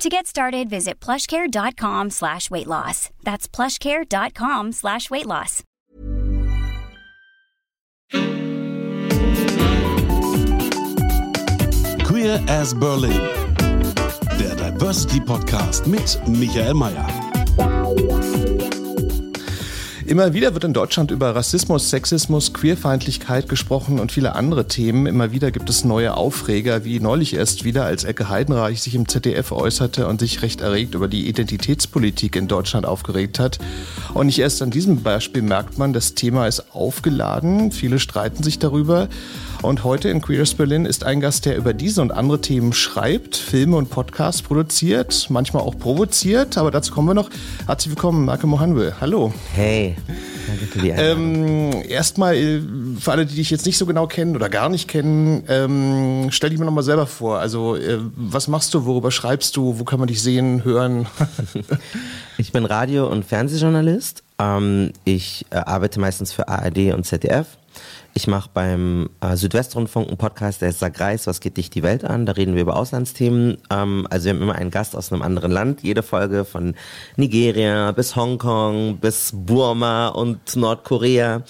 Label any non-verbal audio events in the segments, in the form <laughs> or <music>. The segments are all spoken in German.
To get started, visit plushcare.com slash weight loss. That's plushcare.com slash weight loss. Queer as Berlin. Der Diversity Podcast mit Michael Mayer. Immer wieder wird in Deutschland über Rassismus, Sexismus, Queerfeindlichkeit gesprochen und viele andere Themen. Immer wieder gibt es neue Aufreger, wie neulich erst wieder, als Ecke Heidenreich sich im ZDF äußerte und sich recht erregt über die Identitätspolitik in Deutschland aufgeregt hat. Und nicht erst an diesem Beispiel merkt man, das Thema ist aufgeladen. Viele streiten sich darüber. Und heute in Queers Berlin ist ein Gast, der über diese und andere Themen schreibt, Filme und Podcasts produziert, manchmal auch provoziert, aber dazu kommen wir noch. Herzlich willkommen, Marke Mohanwe. Hallo. Hey. Danke für die ähm, Erstmal, äh, für alle, die dich jetzt nicht so genau kennen oder gar nicht kennen, ähm, stell dich mir nochmal selber vor. Also, äh, was machst du, worüber schreibst du, wo kann man dich sehen, hören? <laughs> ich bin Radio- und Fernsehjournalist. Ähm, ich äh, arbeite meistens für ARD und ZDF ich mache beim äh, Südwestrundfunk einen Podcast, der ist Sag Reis, was geht dich die Welt an? Da reden wir über Auslandsthemen. Ähm, also wir haben immer einen Gast aus einem anderen Land. Jede Folge von Nigeria bis Hongkong bis Burma und Nordkorea.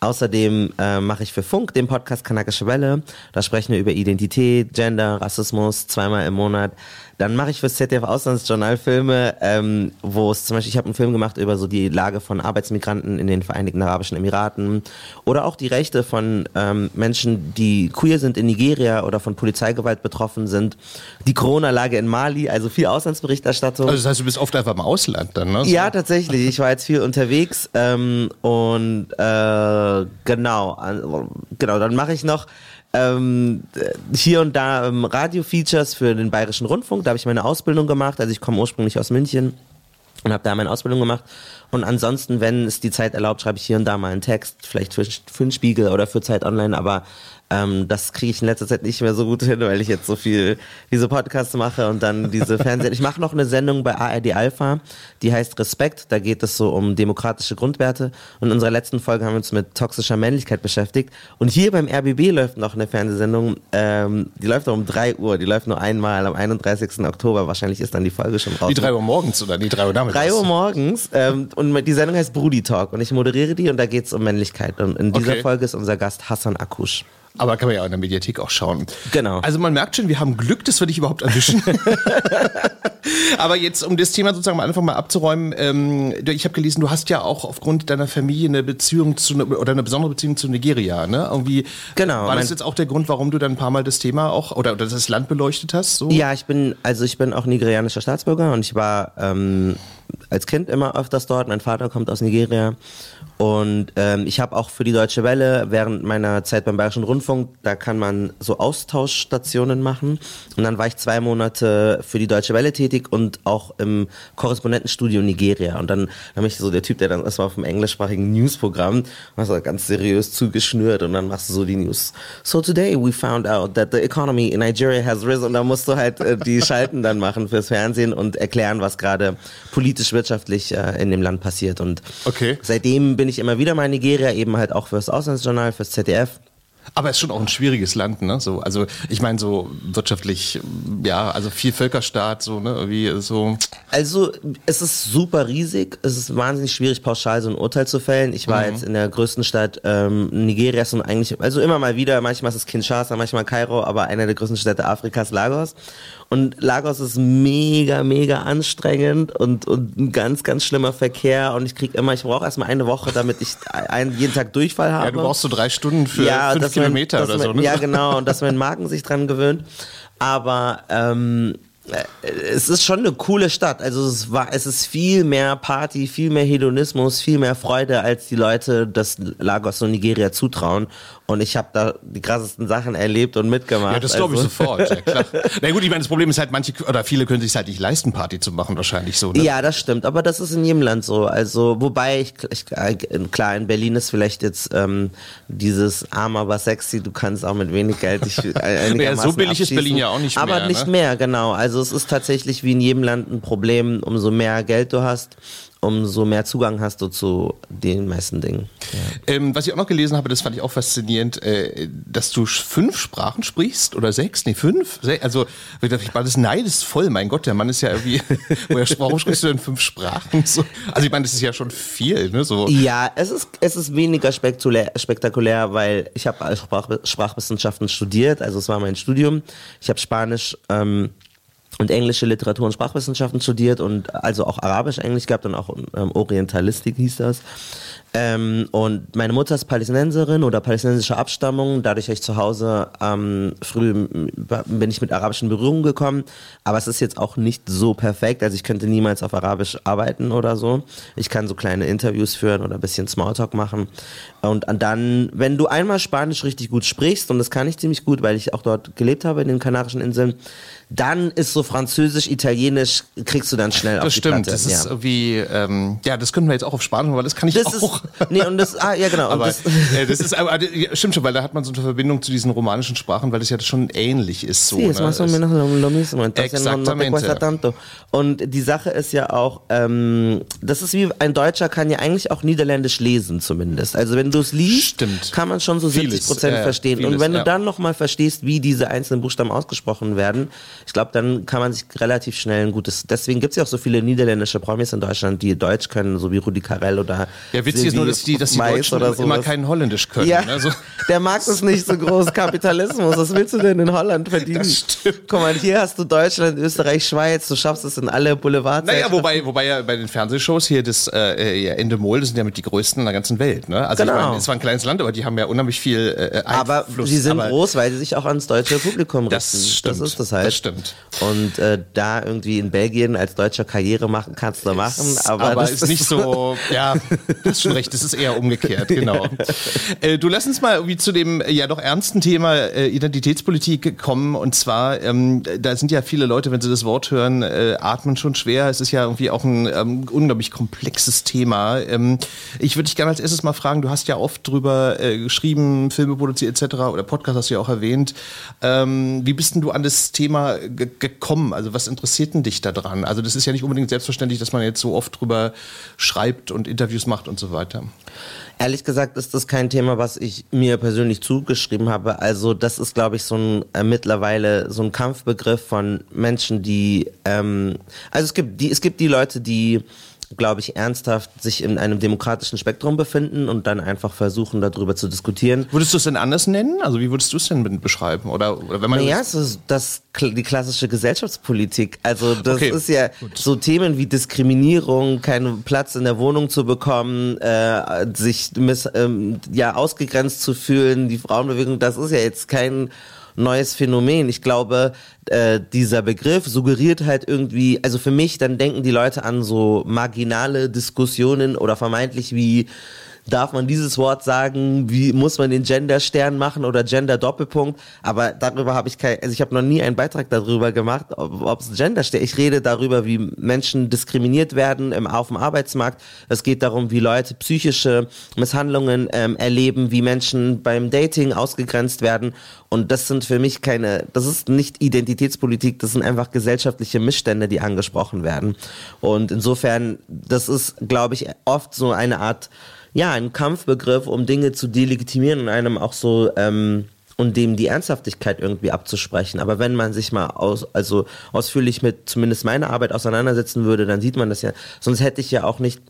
Außerdem äh, mache ich für Funk den Podcast Kanakische Welle. Da sprechen wir über Identität, Gender, Rassismus zweimal im Monat. Dann mache ich fürs ZDF Auslandsjournal Filme, ähm, wo es zum Beispiel, ich habe einen Film gemacht über so die Lage von Arbeitsmigranten in den Vereinigten Arabischen Emiraten oder auch die Rechte von ähm, Menschen, die queer sind in Nigeria oder von Polizeigewalt betroffen sind. Die Corona-Lage in Mali, also viel Auslandsberichterstattung. Also das heißt, du bist oft einfach im Ausland dann, ne? Ja, tatsächlich. Ich war jetzt viel unterwegs ähm, und äh, genau, genau. Dann mache ich noch ähm, hier und da ähm, Radio-Features für den Bayerischen Rundfunk. Da habe ich meine Ausbildung gemacht. Also ich komme ursprünglich aus München und habe da meine Ausbildung gemacht. Und ansonsten, wenn es die Zeit erlaubt, schreibe ich hier und da mal einen Text, vielleicht für, für den Spiegel oder für Zeit Online. Aber ähm, das kriege ich in letzter Zeit nicht mehr so gut hin, weil ich jetzt so viel diese Podcasts mache und dann diese Fernsehen. Ich mache noch eine Sendung bei ARD Alpha, die heißt Respekt. Da geht es so um demokratische Grundwerte. Und in unserer letzten Folge haben wir uns mit toxischer Männlichkeit beschäftigt. Und hier beim RBB läuft noch eine Fernsehsendung. Ähm, die läuft um drei Uhr. Die läuft nur einmal am 31. Oktober. Wahrscheinlich ist dann die Folge schon raus. Die drei Uhr morgens oder die drei Uhr nachmittags? Drei Uhr morgens. Ähm, und die Sendung heißt Brudi Talk. Und ich moderiere die und da geht es um Männlichkeit. Und in dieser okay. Folge ist unser Gast Hassan Akush. Aber kann man ja auch in der Mediathek auch schauen. Genau. Also man merkt schon, wir haben Glück, dass wir dich überhaupt erwischen. <laughs> Aber jetzt, um das Thema sozusagen mal einfach mal abzuräumen, ähm, ich habe gelesen, du hast ja auch aufgrund deiner Familie eine Beziehung zu ne, oder eine besondere Beziehung zu Nigeria, ne? Irgendwie. Genau. War das jetzt auch der Grund, warum du dann ein paar Mal das Thema auch oder, oder das Land beleuchtet hast? So? Ja, ich bin also ich bin auch nigerianischer Staatsbürger und ich war ähm, als Kind immer öfters dort. Mein Vater kommt aus Nigeria und ähm, ich habe auch für die Deutsche Welle während meiner Zeit beim Bayerischen Rundfunk, da kann man so Austauschstationen machen. Und dann war ich zwei Monate für die Deutsche Welle tätig und auch im Korrespondentenstudio Nigeria. Und dann habe ich so der Typ, der dann erstmal auf dem englischsprachigen Newsprogramm, war ganz seriös zugeschnürt und dann machst du so die News. So today we found out that the economy in Nigeria has risen. Und da musst du halt äh, die Schalten dann machen fürs Fernsehen und erklären, was gerade politisch, wirtschaftlich äh, in dem Land passiert. Und okay. seitdem bin ich immer wieder mal in Nigeria, eben halt auch fürs Auslandsjournal, fürs ZDF. Aber es ist schon auch ein schwieriges Land, ne? So, also ich meine so wirtschaftlich, ja, also viel Völkerstaat, so ne, irgendwie so. Also es ist super riesig, es ist wahnsinnig schwierig pauschal so ein Urteil zu fällen. Ich war mhm. jetzt in der größten Stadt ähm, Nigerias und eigentlich, also immer mal wieder, manchmal ist es Kinshasa, manchmal Kairo, aber einer der größten Städte Afrikas, Lagos. Und Lagos ist mega, mega anstrengend und, und ein ganz, ganz schlimmer Verkehr. Und ich krieg immer, ich brauche erstmal eine Woche, damit ich einen, jeden Tag Durchfall habe. Ja, du brauchst so drei Stunden für ja, fünf Kilometer mein, oder so. Ne? Ja, genau. Und dass mein Magen sich dran gewöhnt. Aber ähm, es ist schon eine coole Stadt. Also es war, es ist viel mehr Party, viel mehr Hedonismus, viel mehr Freude, als die Leute das Lagos und Nigeria zutrauen. Und ich habe da die krassesten Sachen erlebt und mitgemacht. Ja, das glaube ich also. sofort, ja klar. <laughs> Na gut, ich meine, das Problem ist halt, manche oder viele können sich halt nicht leisten, Party zu machen, wahrscheinlich so. Ne? Ja, das stimmt, aber das ist in jedem Land so. Also, wobei ich, ich klar, in Berlin ist vielleicht jetzt ähm, dieses arm, aber sexy, du kannst auch mit wenig Geld dich <laughs> ja, so billig ist Berlin ja auch nicht aber mehr. Aber nicht ne? mehr, genau. Also es ist tatsächlich wie in jedem Land ein Problem, umso mehr Geld du hast, umso mehr Zugang hast du zu den meisten Dingen. Ja. Ähm, was ich auch noch gelesen habe, das fand ich auch faszinierend, äh, dass du fünf Sprachen sprichst oder sechs? Nee, fünf? Also ich war das neidesvoll. Mein Gott, der Mann ist ja irgendwie, <laughs> woher warum sprichst du denn fünf Sprachen? So, also ich meine, das ist ja schon viel. Ne? So. Ja, es ist, es ist weniger spektakulär, spektakulär weil ich habe Sprach, Sprachwissenschaften studiert, also es war mein Studium. Ich habe Spanisch ähm, und englische Literatur und Sprachwissenschaften studiert und also auch Arabisch, Englisch gehabt und auch ähm, Orientalistik hieß das. Ähm, und meine Mutter ist Palästinenserin oder palästinensischer Abstammung. Dadurch habe ich zu Hause ähm, früh bin ich mit arabischen Berührungen gekommen. Aber es ist jetzt auch nicht so perfekt. Also ich könnte niemals auf Arabisch arbeiten oder so. Ich kann so kleine Interviews führen oder ein bisschen Smalltalk machen. Und dann, wenn du einmal Spanisch richtig gut sprichst, und das kann ich ziemlich gut, weil ich auch dort gelebt habe in den Kanarischen Inseln, dann ist so Französisch, Italienisch, kriegst du dann schnell das auf die stimmt, Platte. Das ist ja. wie, ähm, ja, das können wir jetzt auch auf Spanisch, weil das kann ich das auch. Ist, nee, und das, ah, ja, genau. aber, das, äh, das ist, aber, ja, stimmt schon, weil da hat man so eine Verbindung zu diesen romanischen Sprachen, weil das ja schon ähnlich ist. So, sí, es ne? más o menos lo, mismo. Entonces no, no tanto. Und die Sache ist ja auch, ähm, das ist wie, ein Deutscher kann ja eigentlich auch Niederländisch lesen zumindest. Also wenn du es liest, Stimmt. kann man schon so 70 Prozent äh, verstehen. Vieles, und wenn du dann nochmal verstehst, wie diese einzelnen Buchstaben ausgesprochen werden, ich glaube, dann kann man sich relativ schnell ein gutes. Deswegen gibt es ja auch so viele niederländische Promis in Deutschland, die Deutsch können, so wie Rudi Carell oder. Ja, witzig ist nur, dass die, dass die Deutschen oder immer kein Holländisch können. Ja, also. <laughs> Der Markt ist nicht so groß. Kapitalismus. Was willst du denn in Holland verdienen? Das stimmt. Guck mal, hier hast du Deutschland, Österreich, Schweiz. Du schaffst es in alle Boulevards. Naja, wobei, wobei ja bei den Fernsehshows hier das äh, ja, Endemol, das sind ja mit die größten in der ganzen Welt. Ne? Also genau. ich meine, es war ein kleines Land, aber die haben ja unheimlich viel äh, Einfluss. Aber sie sind aber groß, weil sie sich auch ans deutsche Publikum richten. Das stimmt. Das ist das halt. Das stimmt. Und äh, da irgendwie in Belgien als Deutscher Karriere machen kannst du machen, aber, aber das ist nicht so, <laughs> ja, du hast schon recht, das ist eher umgekehrt, genau. <laughs> äh, du lass uns mal irgendwie zu dem ja doch ernsten Thema äh, Identitätspolitik kommen und zwar, ähm, da sind ja viele Leute, wenn sie das Wort hören, äh, atmen schon schwer. Es ist ja irgendwie auch ein ähm, unglaublich komplexes Thema. Ähm, ich würde dich gerne als erstes mal fragen, du hast ja oft drüber äh, geschrieben, Filme produziert etc. oder Podcast hast du ja auch erwähnt. Ähm, wie bist denn du an das Thema gekommen? Also was interessiert denn dich daran? Also das ist ja nicht unbedingt selbstverständlich, dass man jetzt so oft drüber schreibt und Interviews macht und so weiter. Ehrlich gesagt ist das kein Thema, was ich mir persönlich zugeschrieben habe. Also das ist, glaube ich, so ein äh, mittlerweile so ein Kampfbegriff von Menschen, die ähm, also es gibt die es gibt die Leute, die glaube ich, ernsthaft sich in einem demokratischen Spektrum befinden und dann einfach versuchen, darüber zu diskutieren. Würdest du es denn anders nennen? Also wie würdest du es denn beschreiben? Oder, oder wenn man naja, es ist das, die klassische Gesellschaftspolitik. Also das okay, ist ja gut. so Themen wie Diskriminierung, keinen Platz in der Wohnung zu bekommen, äh, sich miss, ähm, ja ausgegrenzt zu fühlen, die Frauenbewegung, das ist ja jetzt kein neues Phänomen. Ich glaube, äh, dieser Begriff suggeriert halt irgendwie, also für mich, dann denken die Leute an so marginale Diskussionen oder vermeintlich wie darf man dieses Wort sagen, wie muss man den Gender-Stern machen oder Gender-Doppelpunkt, aber darüber habe ich kein, also ich habe noch nie einen Beitrag darüber gemacht, ob es Gender-Stern, ich rede darüber, wie Menschen diskriminiert werden im, auf dem Arbeitsmarkt, es geht darum, wie Leute psychische Misshandlungen ähm, erleben, wie Menschen beim Dating ausgegrenzt werden. Und das sind für mich keine, das ist nicht Identitätspolitik, das sind einfach gesellschaftliche Missstände, die angesprochen werden. Und insofern, das ist, glaube ich, oft so eine Art ja, ein Kampfbegriff, um Dinge zu delegitimieren und einem auch so ähm, und dem die Ernsthaftigkeit irgendwie abzusprechen. Aber wenn man sich mal aus, also ausführlich mit zumindest meiner Arbeit auseinandersetzen würde, dann sieht man das ja. Sonst hätte ich ja auch nicht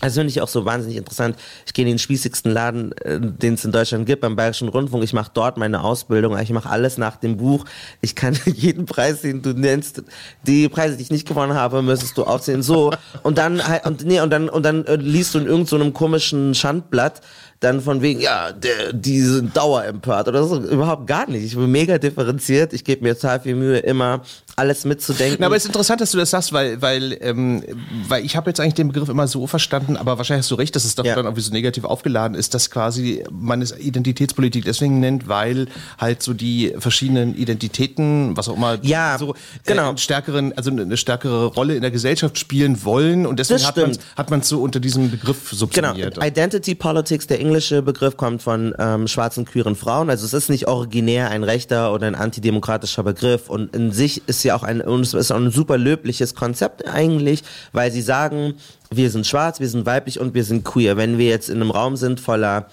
also finde ich auch so wahnsinnig interessant. Ich gehe in den spießigsten Laden, äh, den es in Deutschland gibt, beim Bayerischen Rundfunk. Ich mache dort meine Ausbildung. Ich mache alles nach dem Buch. Ich kann <laughs> jeden Preis, den du nennst, die Preise, die ich nicht gewonnen habe, müsstest du aufsehen. So und dann <laughs> und nee und dann und dann äh, liest du in irgendeinem so komischen Schandblatt dann von wegen, ja, der, die sind dauerempört oder so, überhaupt gar nicht. Ich bin mega differenziert, ich gebe mir total viel Mühe, immer alles mitzudenken. Na, aber es ist interessant, dass du das sagst, weil, weil, ähm, weil ich habe jetzt eigentlich den Begriff immer so verstanden, aber wahrscheinlich hast du recht, dass es doch ja. dann irgendwie so negativ aufgeladen ist, dass quasi man es Identitätspolitik deswegen nennt, weil halt so die verschiedenen Identitäten, was auch immer, ja, so genau. Äh, stärkeren, also eine stärkere Rolle in der Gesellschaft spielen wollen und deswegen hat man hat man so unter diesem Begriff subsumiert. Genau. Identity Politics, der englische Begriff kommt von ähm, schwarzen queeren Frauen, also es ist nicht originär ein rechter oder ein antidemokratischer Begriff und in sich ist ja auch ein, und es ist auch ein super löbliches Konzept eigentlich, weil sie sagen, wir sind schwarz, wir sind weiblich und wir sind queer. Wenn wir jetzt in einem Raum sind voller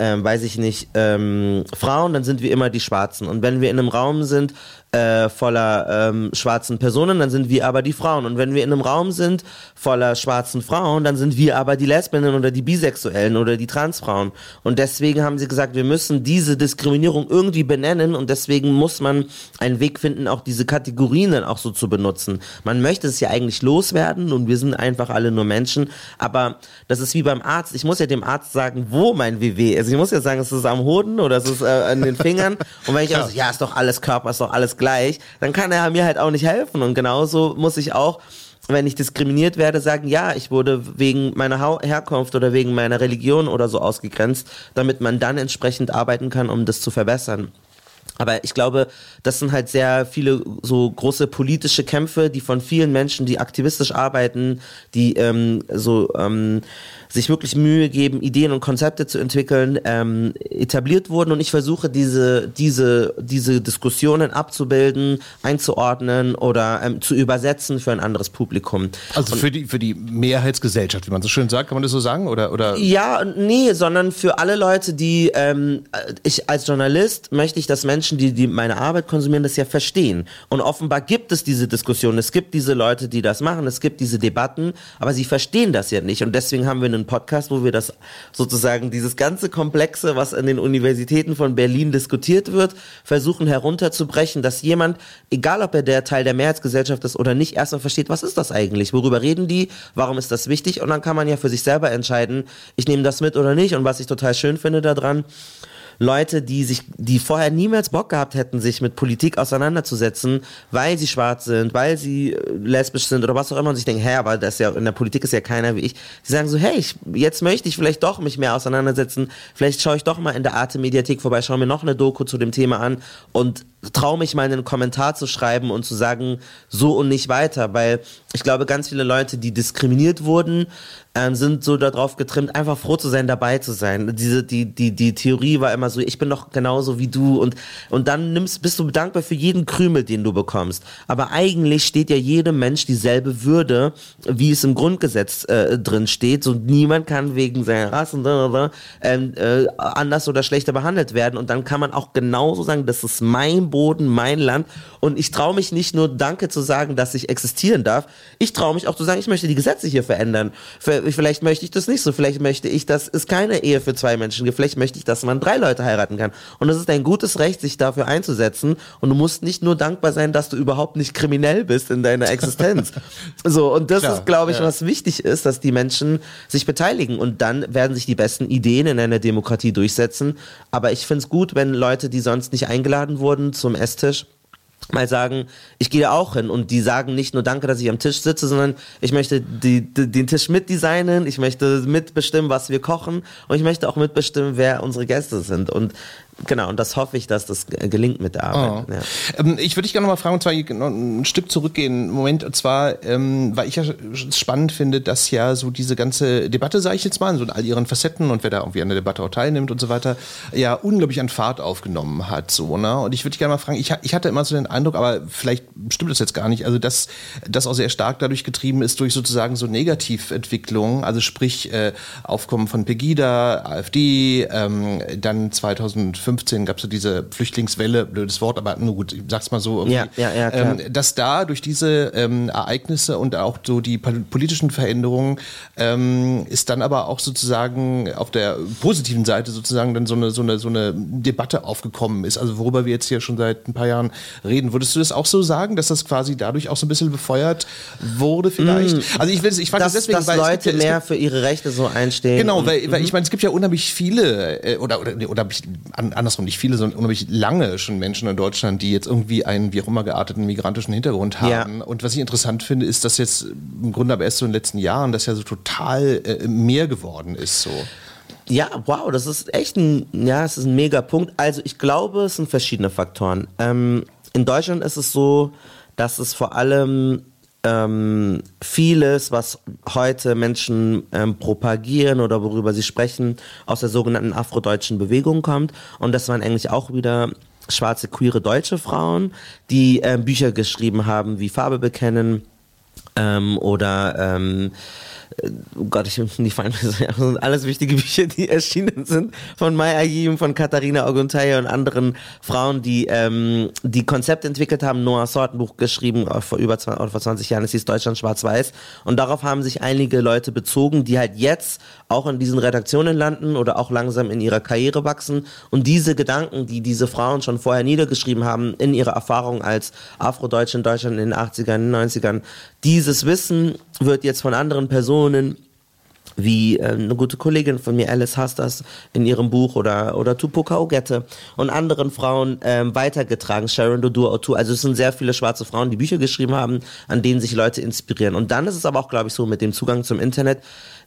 ähm, weiß ich nicht, ähm, Frauen, dann sind wir immer die Schwarzen. Und wenn wir in einem Raum sind äh, voller ähm, schwarzen Personen, dann sind wir aber die Frauen. Und wenn wir in einem Raum sind voller schwarzen Frauen, dann sind wir aber die Lesbinnen oder die Bisexuellen oder die Transfrauen. Und deswegen haben sie gesagt, wir müssen diese Diskriminierung irgendwie benennen und deswegen muss man einen Weg finden, auch diese Kategorien dann auch so zu benutzen. Man möchte es ja eigentlich loswerden und wir sind einfach alle nur Menschen, aber das ist wie beim Arzt. Ich muss ja dem Arzt sagen, wo mein WW ist. Ich muss ja sagen, es ist am Hoden oder es ist äh, an den Fingern. Und wenn ich auch so, ja, ist doch alles Körper, ist doch alles gleich, dann kann er mir halt auch nicht helfen. Und genauso muss ich auch wenn ich diskriminiert werde, sagen, ja, ich wurde wegen meiner Herkunft oder wegen meiner Religion oder so ausgegrenzt, damit man dann entsprechend arbeiten kann, um das zu verbessern. Aber ich glaube, das sind halt sehr viele so große politische Kämpfe, die von vielen Menschen, die aktivistisch arbeiten, die ähm, so ähm, sich wirklich Mühe geben, Ideen und Konzepte zu entwickeln, ähm, etabliert wurden. Und ich versuche diese, diese, diese Diskussionen abzubilden, einzuordnen oder ähm, zu übersetzen für ein anderes Publikum. Also für die, für die Mehrheitsgesellschaft, wie man so schön sagt, kann man das so sagen? Oder, oder? Ja, nee, sondern für alle Leute, die ähm, ich als Journalist möchte ich, dass Menschen, die, die meine Arbeit konsumieren, das ja verstehen. Und offenbar gibt es diese Diskussion, es gibt diese Leute, die das machen, es gibt diese Debatten, aber sie verstehen das ja nicht. Und deswegen haben wir eine einen Podcast, wo wir das sozusagen dieses ganze Komplexe, was an den Universitäten von Berlin diskutiert wird, versuchen herunterzubrechen, dass jemand, egal ob er der Teil der Mehrheitsgesellschaft ist oder nicht, erstmal versteht, was ist das eigentlich? Worüber reden die? Warum ist das wichtig? Und dann kann man ja für sich selber entscheiden, ich nehme das mit oder nicht. Und was ich total schön finde daran, Leute, die sich, die vorher niemals Bock gehabt hätten, sich mit Politik auseinanderzusetzen, weil sie schwarz sind, weil sie äh, lesbisch sind oder was auch immer und sich denken, hä, aber das ja, in der Politik ist ja keiner wie ich. Sie sagen so, hey, ich, jetzt möchte ich vielleicht doch mich mehr auseinandersetzen, vielleicht schaue ich doch mal in der Arte Mediathek vorbei, schaue mir noch eine Doku zu dem Thema an und traue mich mal einen Kommentar zu schreiben und zu sagen, so und nicht weiter, weil ich glaube, ganz viele Leute, die diskriminiert wurden, ähm, sind so darauf getrimmt, einfach froh zu sein, dabei zu sein. Diese, die, die, die Theorie war immer so, ich bin doch genauso wie du und, und dann nimmst, bist du dankbar für jeden Krümel, den du bekommst. Aber eigentlich steht ja jedem Mensch dieselbe Würde, wie es im Grundgesetz äh, drin steht. So niemand kann wegen seiner Rasse äh, äh, anders oder schlechter behandelt werden. Und dann kann man auch genauso sagen, das ist mein Boden, mein Land. Und ich traue mich nicht nur Danke zu sagen, dass ich existieren darf. Ich traue mich auch zu sagen, ich möchte die Gesetze hier verändern. Vielleicht möchte ich das nicht so. Vielleicht möchte ich, dass es keine Ehe für zwei Menschen gibt. Vielleicht möchte ich, dass man drei Leute heiraten kann. Und es ist ein gutes Recht, sich dafür einzusetzen. Und du musst nicht nur dankbar sein, dass du überhaupt nicht kriminell bist in deiner Existenz. <laughs> so. Und das Klar, ist, glaube ich, ja. was wichtig ist, dass die Menschen sich beteiligen. Und dann werden sich die besten Ideen in einer Demokratie durchsetzen. Aber ich finde es gut, wenn Leute, die sonst nicht eingeladen wurden, zum Esstisch mal sagen, ich gehe auch hin und die sagen nicht nur danke, dass ich am Tisch sitze, sondern ich möchte die, die, den Tisch mitdesignen, ich möchte mitbestimmen, was wir kochen und ich möchte auch mitbestimmen, wer unsere Gäste sind. Und Genau, und das hoffe ich, dass das gelingt mit der Arbeit. Oh. Ja. Ähm, ich würde dich gerne noch mal fragen, und zwar ein Stück zurückgehen, Moment, und zwar, ähm, weil ich ja spannend finde, dass ja so diese ganze Debatte, sage ich jetzt mal, in so all ihren Facetten und wer da irgendwie an der Debatte auch teilnimmt und so weiter, ja unglaublich an Fahrt aufgenommen hat. So, ne? Und ich würde dich gerne mal fragen, ich, ich hatte immer so den Eindruck, aber vielleicht stimmt das jetzt gar nicht, also dass das auch sehr stark dadurch getrieben ist, durch sozusagen so Negativentwicklungen, also sprich äh, Aufkommen von Pegida, AfD, ähm, dann 2005 2015 gab es so diese Flüchtlingswelle, blödes Wort, aber nur gut, ich sag's mal so, ja, ja, ja, klar. Ähm, dass da durch diese ähm, Ereignisse und auch so die politischen Veränderungen ähm, ist dann aber auch sozusagen auf der positiven Seite sozusagen dann so eine, so eine, so eine Debatte aufgekommen ist, also worüber wir jetzt hier schon seit ein paar Jahren reden. Würdest du das auch so sagen, dass das quasi dadurch auch so ein bisschen befeuert wurde vielleicht? Mm. Also ich will ich frage dass, deswegen, dass weil Leute gibt, mehr für ihre Rechte so einstehen. Genau, weil, weil ich meine, es gibt ja unheimlich viele äh, oder oder, oder andersrum nicht viele, sondern unheimlich lange schon Menschen in Deutschland, die jetzt irgendwie einen wie auch immer gearteten migrantischen Hintergrund haben. Ja. Und was ich interessant finde, ist, dass jetzt im Grunde aber erst so in den letzten Jahren das ja so total äh, mehr geworden ist so. Ja, wow, das ist echt ein, ja, es ist ein mega Punkt. Also ich glaube, es sind verschiedene Faktoren. Ähm, in Deutschland ist es so, dass es vor allem ähm, vieles, was heute Menschen ähm, propagieren oder worüber sie sprechen, aus der sogenannten afrodeutschen Bewegung kommt. Und das waren eigentlich auch wieder schwarze, queere deutsche Frauen, die ähm, Bücher geschrieben haben, wie Farbe bekennen ähm, oder ähm, oh Gott, ich fallen mir so, sind alles wichtige Bücher, die erschienen sind von Mai Ayim, von Katharina Oguntaya und anderen Frauen, die ähm, die Konzept entwickelt haben. Noah Sort, ein Buch geschrieben äh, vor über 20, vor 20 Jahren, es hieß Deutschland schwarz-weiß. Und darauf haben sich einige Leute bezogen, die halt jetzt auch in diesen Redaktionen landen oder auch langsam in ihrer Karriere wachsen. Und diese Gedanken, die diese Frauen schon vorher niedergeschrieben haben, in ihrer Erfahrung als Afrodeutsche in Deutschland in den 80ern, in den 90ern, dieses Wissen wird jetzt von anderen Personen wie äh, eine gute Kollegin von mir, Alice Hastas, in ihrem Buch oder, oder Tupoka Ogette und anderen Frauen ähm, weitergetragen, Sharon Dodur Otu. Also es sind sehr viele schwarze Frauen, die Bücher geschrieben haben, an denen sich Leute inspirieren. Und dann ist es aber auch, glaube ich, so mit dem Zugang zum Internet,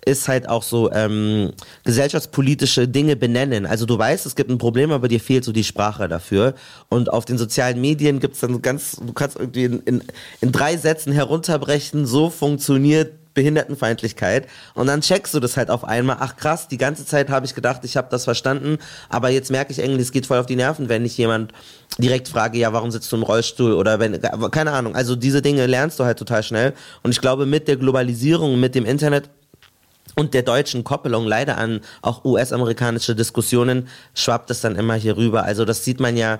ist halt auch so ähm, gesellschaftspolitische Dinge benennen. Also du weißt, es gibt ein Problem, aber dir fehlt so die Sprache dafür. Und auf den sozialen Medien gibt es dann ganz, du kannst irgendwie in, in, in drei Sätzen herunterbrechen, so funktioniert Behindertenfeindlichkeit und dann checkst du das halt auf einmal. Ach krass, die ganze Zeit habe ich gedacht, ich habe das verstanden, aber jetzt merke ich irgendwie, es geht voll auf die Nerven, wenn ich jemand direkt frage, ja, warum sitzt du im Rollstuhl oder wenn keine Ahnung. Also diese Dinge lernst du halt total schnell und ich glaube mit der Globalisierung, mit dem Internet und der deutschen Koppelung leider an auch US-amerikanische Diskussionen schwappt es dann immer hier rüber. Also das sieht man ja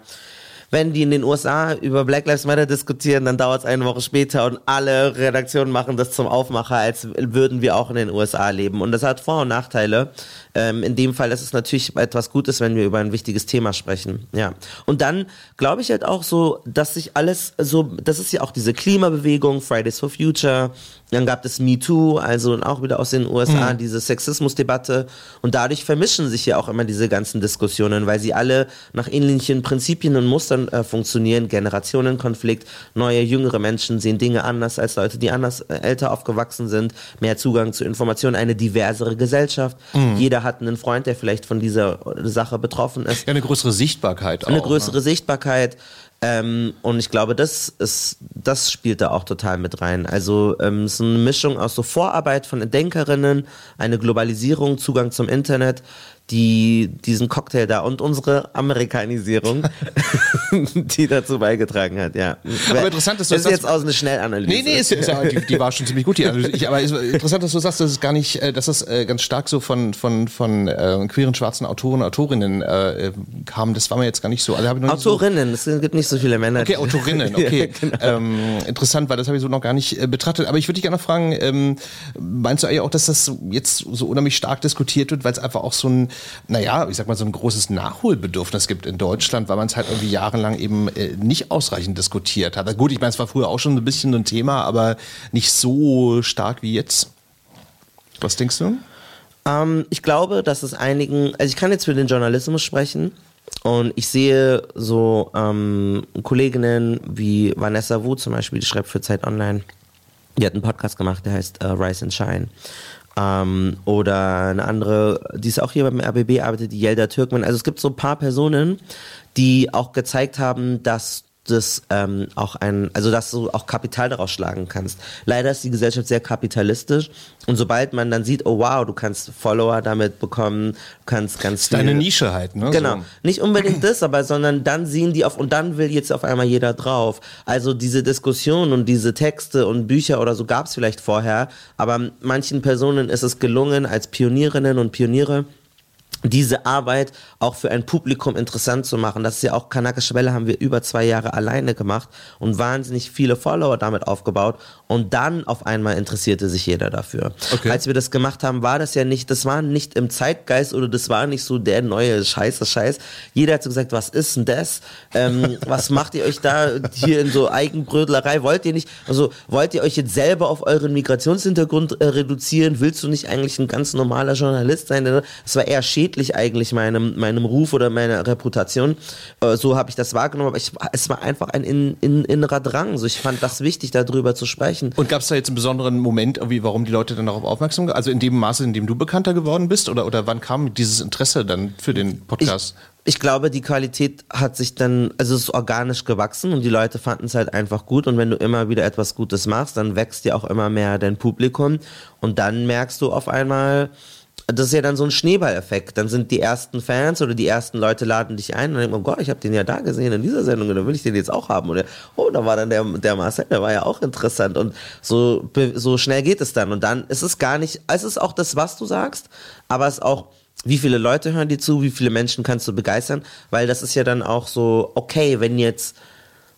wenn die in den USA über Black Lives Matter diskutieren, dann dauert es eine Woche später und alle Redaktionen machen das zum Aufmacher, als würden wir auch in den USA leben. Und das hat Vor- und Nachteile. Ähm, in dem Fall ist es natürlich etwas Gutes, wenn wir über ein wichtiges Thema sprechen. Ja. Und dann glaube ich halt auch so, dass sich alles so, das ist ja auch diese Klimabewegung, Fridays for Future, dann gab es MeToo, also auch wieder aus den USA, mhm. diese Sexismusdebatte. Und dadurch vermischen sich ja auch immer diese ganzen Diskussionen, weil sie alle nach ähnlichen Prinzipien und Mustern äh, funktionieren. Generationenkonflikt, neue, jüngere Menschen sehen Dinge anders als Leute, die anders äh, älter aufgewachsen sind. Mehr Zugang zu Informationen, eine diversere Gesellschaft. Mhm. Jeder hat einen Freund, der vielleicht von dieser Sache betroffen ist. Ja, eine größere Sichtbarkeit auch. Eine größere ne? Sichtbarkeit. Ähm, und ich glaube, das ist, das spielt da auch total mit rein. Also ähm, es ist eine Mischung aus so Vorarbeit von Denkerinnen, eine Globalisierung, Zugang zum Internet, die diesen Cocktail da und unsere Amerikanisierung, <laughs> die dazu beigetragen hat, ja. Aber interessant, dass du das ist jetzt aus einer Schnellanalyse. Nee, nee, ist, ist, ja, die, die, war schon ziemlich gut, die Analyse. Ich, aber interessant, dass du sagst, dass es gar nicht, äh, dass das äh, ganz stark so von, von, von äh, queeren schwarzen Autoren und Autorinnen äh, kam. Das war mir jetzt gar nicht so. Also, ich Autorinnen, so es gibt nicht so viele Männer. Okay, Autorinnen, <laughs> okay. ja, genau. ähm, interessant, weil das habe ich so noch gar nicht äh, betrachtet. Aber ich würde dich gerne fragen, ähm, meinst du eigentlich auch, dass das jetzt so unheimlich stark diskutiert wird, weil es einfach auch so ein naja, ich sag mal, so ein großes Nachholbedürfnis gibt in Deutschland, weil man es halt irgendwie jahrelang eben äh, nicht ausreichend diskutiert hat. Gut, ich meine, es war früher auch schon ein bisschen ein Thema, aber nicht so stark wie jetzt. Was denkst du? Ähm, ich glaube, dass es einigen, also ich kann jetzt für den Journalismus sprechen. Und ich sehe so ähm, Kolleginnen wie Vanessa Wu zum Beispiel, die schreibt für Zeit Online. Die hat einen Podcast gemacht, der heißt uh, Rise and Shine. Ähm, oder eine andere, die ist auch hier beim RBB arbeitet, die Yelda Türkman. Also es gibt so ein paar Personen, die auch gezeigt haben, dass das ähm, auch ein, also dass du auch Kapital daraus schlagen kannst. Leider ist die Gesellschaft sehr kapitalistisch und sobald man dann sieht, oh wow, du kannst Follower damit bekommen, du kannst ganz viel. Deine Nische halt, ne? Genau. So. Nicht unbedingt das, aber sondern dann sehen die auf und dann will jetzt auf einmal jeder drauf. Also diese Diskussion und diese Texte und Bücher oder so gab es vielleicht vorher, aber manchen Personen ist es gelungen als Pionierinnen und Pioniere diese Arbeit auch für ein Publikum interessant zu machen. Das ist ja auch Kanakische Welle haben wir über zwei Jahre alleine gemacht und wahnsinnig viele Follower damit aufgebaut und dann auf einmal interessierte sich jeder dafür. Okay. Als wir das gemacht haben, war das ja nicht, das war nicht im Zeitgeist oder das war nicht so der neue Scheiße Scheiß. Jeder hat so gesagt, was ist denn das? Ähm, <laughs> was macht ihr euch da hier in so Eigenbrödlerei? Wollt ihr nicht, also wollt ihr euch jetzt selber auf euren Migrationshintergrund äh, reduzieren? Willst du nicht eigentlich ein ganz normaler Journalist sein? Das war eher schädlich schädlich eigentlich meinem, meinem Ruf oder meiner Reputation. Äh, so habe ich das wahrgenommen, aber ich, es war einfach ein in, in, innerer Drang. So, ich fand das wichtig, darüber zu sprechen. Und gab es da jetzt einen besonderen Moment, wie, warum die Leute dann darauf aufmerksam Also in dem Maße, in dem du bekannter geworden bist? Oder, oder wann kam dieses Interesse dann für den Podcast? Ich, ich glaube, die Qualität hat sich dann, also es ist organisch gewachsen und die Leute fanden es halt einfach gut. Und wenn du immer wieder etwas Gutes machst, dann wächst ja auch immer mehr dein Publikum. Und dann merkst du auf einmal, das ist ja dann so ein Schneeballeffekt. Dann sind die ersten Fans oder die ersten Leute laden dich ein und denkt man, Gott, ich habe den ja da gesehen in dieser Sendung und dann will ich den jetzt auch haben. Oder oh, da war dann der, der Marcel, der war ja auch interessant. Und so, so schnell geht es dann. Und dann ist es gar nicht, es ist auch das, was du sagst, aber es ist auch, wie viele Leute hören dir zu, wie viele Menschen kannst du begeistern, weil das ist ja dann auch so, okay, wenn jetzt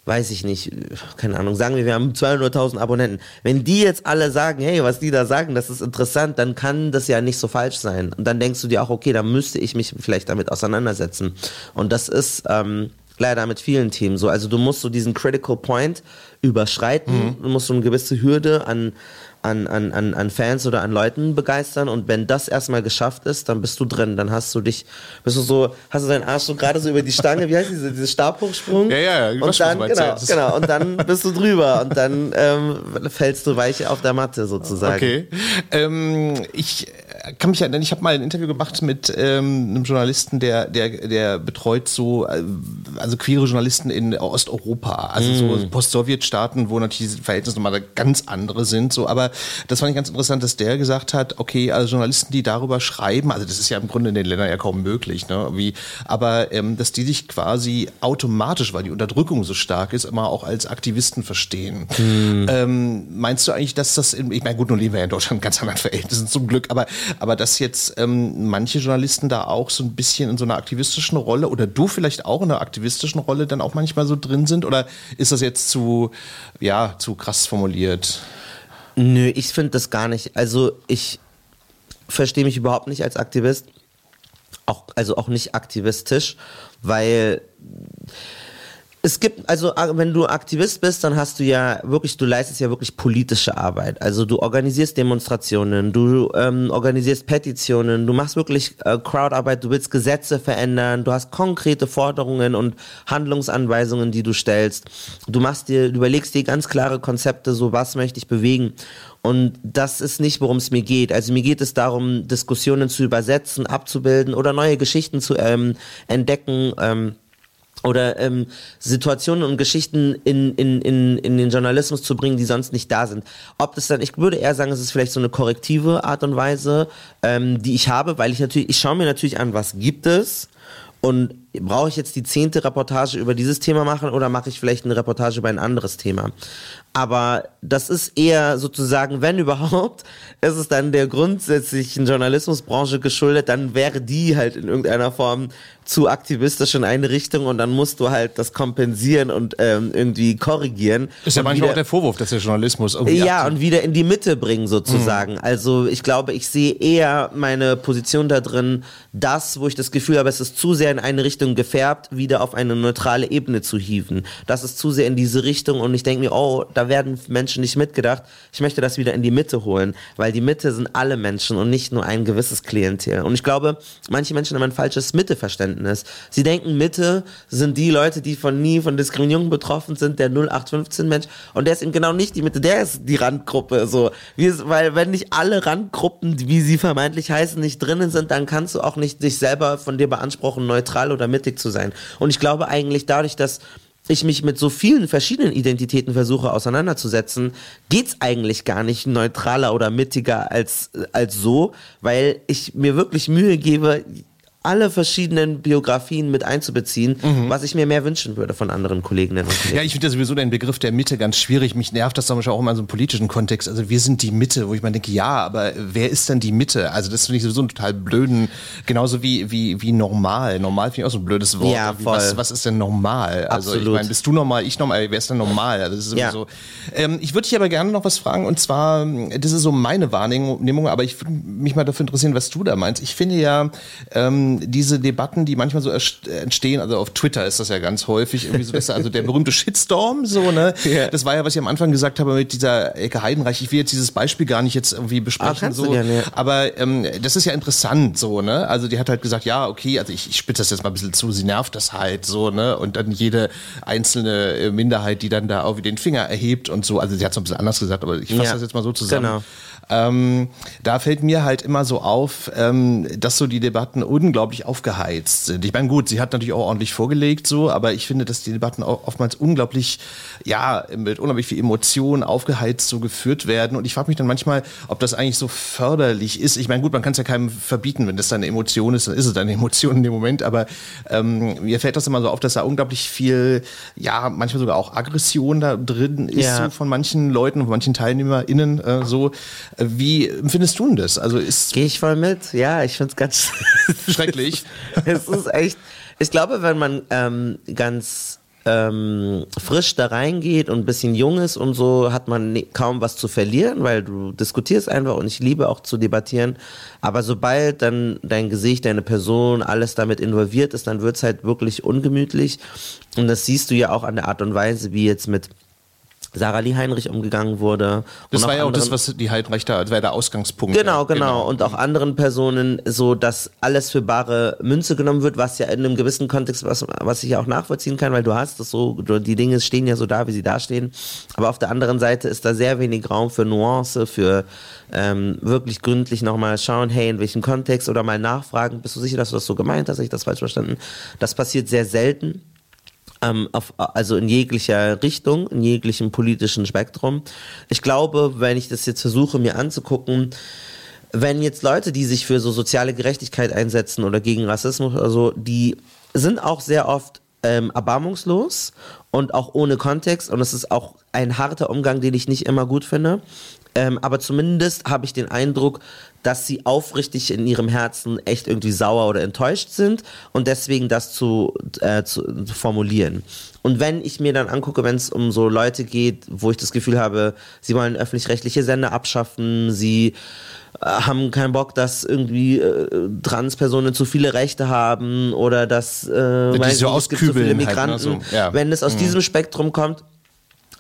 weiß ich nicht, keine Ahnung, sagen wir, wir haben 200.000 Abonnenten. Wenn die jetzt alle sagen, hey, was die da sagen, das ist interessant, dann kann das ja nicht so falsch sein. Und dann denkst du dir auch, okay, dann müsste ich mich vielleicht damit auseinandersetzen. Und das ist ähm, leider mit vielen Themen so. Also du musst so diesen Critical Point überschreiten, mhm. du musst so eine gewisse Hürde an an, an, an, an Fans oder an Leuten begeistern und wenn das erstmal geschafft ist, dann bist du drin, dann hast du dich, bist du so, hast du deinen Arsch so gerade so über die Stange, wie heißt diese, diese Stabhochsprung? Ja, ja, ja. Und dann, genau, genau, und dann bist du drüber und dann ähm, fällst du weich auf der Matte sozusagen. Okay. Ähm, ich kann mich erinnern, ich habe mal ein Interview gemacht mit ähm, einem Journalisten, der, der, der betreut so, äh, also queere Journalisten in Osteuropa, also mm. so Post-Sowjet-Staaten, wo natürlich die Verhältnisse nochmal ganz andere sind, so, aber das fand ich ganz interessant, dass der gesagt hat, okay, also Journalisten, die darüber schreiben, also das ist ja im Grunde in den Ländern ja kaum möglich, ne, wie, aber ähm, dass die sich quasi automatisch, weil die Unterdrückung so stark ist, immer auch als Aktivisten verstehen. Mm. Ähm, meinst du eigentlich, dass das, in, ich meine, gut, nun leben wir ja in Deutschland in ganz anderen <laughs> Verhältnissen zum Glück, aber aber dass jetzt ähm, manche Journalisten da auch so ein bisschen in so einer aktivistischen Rolle oder du vielleicht auch in einer aktivistischen Rolle dann auch manchmal so drin sind oder ist das jetzt zu, ja, zu krass formuliert? Nö, ich finde das gar nicht. Also ich verstehe mich überhaupt nicht als Aktivist. Auch, also auch nicht aktivistisch, weil es gibt, also wenn du Aktivist bist, dann hast du ja wirklich, du leistest ja wirklich politische Arbeit. Also du organisierst Demonstrationen, du ähm, organisierst Petitionen, du machst wirklich äh, Crowdarbeit, du willst Gesetze verändern, du hast konkrete Forderungen und Handlungsanweisungen, die du stellst. Du machst dir, du überlegst dir ganz klare Konzepte, so was möchte ich bewegen. Und das ist nicht, worum es mir geht. Also mir geht es darum, Diskussionen zu übersetzen, abzubilden oder neue Geschichten zu ähm, entdecken. Ähm, oder ähm, Situationen und Geschichten in, in, in, in den Journalismus zu bringen, die sonst nicht da sind. Ob das dann, ich würde eher sagen, es ist vielleicht so eine korrektive Art und Weise, ähm, die ich habe, weil ich natürlich, ich schaue mir natürlich an, was gibt es und brauche ich jetzt die zehnte Reportage über dieses Thema machen oder mache ich vielleicht eine Reportage über ein anderes Thema? Aber das ist eher sozusagen, wenn <laughs> überhaupt, ist es dann der grundsätzlichen Journalismusbranche geschuldet, dann wäre die halt in irgendeiner Form zu aktivistisch in eine Richtung und dann musst du halt das kompensieren und ähm, irgendwie korrigieren. Ist ja manchmal wieder, auch der Vorwurf, dass der Journalismus irgendwie. Ja, aktiv. und wieder in die Mitte bringen sozusagen. Mhm. Also ich glaube, ich sehe eher meine Position da drin, das, wo ich das Gefühl habe, es ist zu sehr in eine Richtung gefärbt, wieder auf eine neutrale Ebene zu hieven. Das ist zu sehr in diese Richtung und ich denke mir, oh, da werden Menschen nicht mitgedacht. Ich möchte das wieder in die Mitte holen, weil die Mitte sind alle Menschen und nicht nur ein gewisses Klientel. Und ich glaube, manche Menschen haben ein falsches Mitteverständnis. Sie denken, Mitte sind die Leute, die von nie von Diskriminierung betroffen sind, der 0815 Mensch. Und der ist eben genau nicht die Mitte, der ist die Randgruppe. So, es, weil wenn nicht alle Randgruppen, wie sie vermeintlich heißen, nicht drinnen sind, dann kannst du auch nicht dich selber von dir beanspruchen, neutral oder mittig zu sein. Und ich glaube eigentlich dadurch, dass ich mich mit so vielen verschiedenen Identitäten versuche auseinanderzusetzen, geht's eigentlich gar nicht neutraler oder mittiger als, als so, weil ich mir wirklich Mühe gebe, alle verschiedenen Biografien mit einzubeziehen, mhm. was ich mir mehr wünschen würde von anderen Kolleginnen und Kollegen. Ja, ich finde sowieso den Begriff der Mitte ganz schwierig. Mich nervt das zum Beispiel auch immer in so einem politischen Kontext. Also wir sind die Mitte, wo ich mir denke, ja, aber wer ist denn die Mitte? Also das finde ich sowieso einen total blöden, genauso wie, wie, wie normal. Normal finde ich auch so ein blödes Wort. Ja, voll. Was, was ist denn normal? Also Absolut. ich meine, bist du normal, ich normal, wer ist denn normal? Also das ist ja. so. Ähm, ich würde dich aber gerne noch was fragen und zwar, das ist so meine Wahrnehmung, aber ich würde mich mal dafür interessieren, was du da meinst. Ich finde ja, ähm, diese Debatten, die manchmal so entstehen, also auf Twitter ist das ja ganz häufig, irgendwie so, dass, also der berühmte Shitstorm, so, ne? Ja. Das war ja, was ich am Anfang gesagt habe mit dieser Ecke Heidenreich. Ich will jetzt dieses Beispiel gar nicht jetzt irgendwie besprechen, ah, so. Gerne, ja. Aber ähm, das ist ja interessant, so, ne? Also die hat halt gesagt, ja, okay, also ich, ich spitze das jetzt mal ein bisschen zu, sie nervt das halt, so, ne? Und dann jede einzelne äh, Minderheit, die dann da auch wieder den Finger erhebt und so. Also sie hat es ein bisschen anders gesagt, aber ich fasse ja. das jetzt mal so zusammen. Genau. Ähm, da fällt mir halt immer so auf, ähm, dass so die Debatten unglaublich aufgeheizt sind. Ich meine, gut, sie hat natürlich auch ordentlich vorgelegt, so, aber ich finde, dass die Debatten auch oftmals unglaublich, ja, mit unglaublich viel Emotion aufgeheizt so geführt werden. Und ich frage mich dann manchmal, ob das eigentlich so förderlich ist. Ich meine, gut, man kann es ja keinem verbieten, wenn das deine Emotion ist, dann ist es deine Emotion in dem Moment. Aber ähm, mir fällt das immer so auf, dass da unglaublich viel, ja, manchmal sogar auch Aggression da drin ist, ja. so von manchen Leuten, von manchen TeilnehmerInnen äh, so. Wie empfindest du denn das? Also ist Gehe ich voll mit. Ja, ich finde es ganz <laughs> schrecklich. <laughs> es ist echt. Ich glaube, wenn man ähm, ganz ähm, frisch da reingeht und ein bisschen jung ist und so, hat man ne, kaum was zu verlieren, weil du diskutierst einfach und ich liebe auch zu debattieren. Aber sobald dann dein Gesicht, deine Person, alles damit involviert ist, dann wird es halt wirklich ungemütlich. Und das siehst du ja auch an der Art und Weise, wie jetzt mit Sarah Lee Heinrich umgegangen wurde. Das war ja auch das, was die Heinrich da, das war der Ausgangspunkt. Genau, ja. genau, genau. Und auch anderen Personen, so dass alles für bare Münze genommen wird, was ja in einem gewissen Kontext, was, was ich ja auch nachvollziehen kann, weil du hast das so, die Dinge stehen ja so da, wie sie da stehen. Aber auf der anderen Seite ist da sehr wenig Raum für Nuance, für ähm, wirklich gründlich nochmal schauen, hey, in welchem Kontext oder mal nachfragen, bist du sicher, dass du das so gemeint hast, habe ich das falsch verstanden? Das passiert sehr selten ähm, auf, also in jeglicher Richtung, in jeglichem politischen Spektrum. Ich glaube, wenn ich das jetzt versuche mir anzugucken, wenn jetzt Leute, die sich für so soziale Gerechtigkeit einsetzen oder gegen Rassismus oder so, die sind auch sehr oft ähm, erbarmungslos und auch ohne Kontext und es ist auch ein harter Umgang, den ich nicht immer gut finde. Ähm, aber zumindest habe ich den Eindruck, dass sie aufrichtig in ihrem Herzen echt irgendwie sauer oder enttäuscht sind und deswegen das zu, äh, zu, zu formulieren. Und wenn ich mir dann angucke, wenn es um so Leute geht, wo ich das Gefühl habe, sie wollen öffentlich-rechtliche Sender abschaffen, sie äh, haben keinen Bock, dass irgendwie äh, Transpersonen zu viele Rechte haben oder dass äh, so es gibt so viele Migranten. Halt, ne, so. ja. Wenn es aus mhm. diesem Spektrum kommt,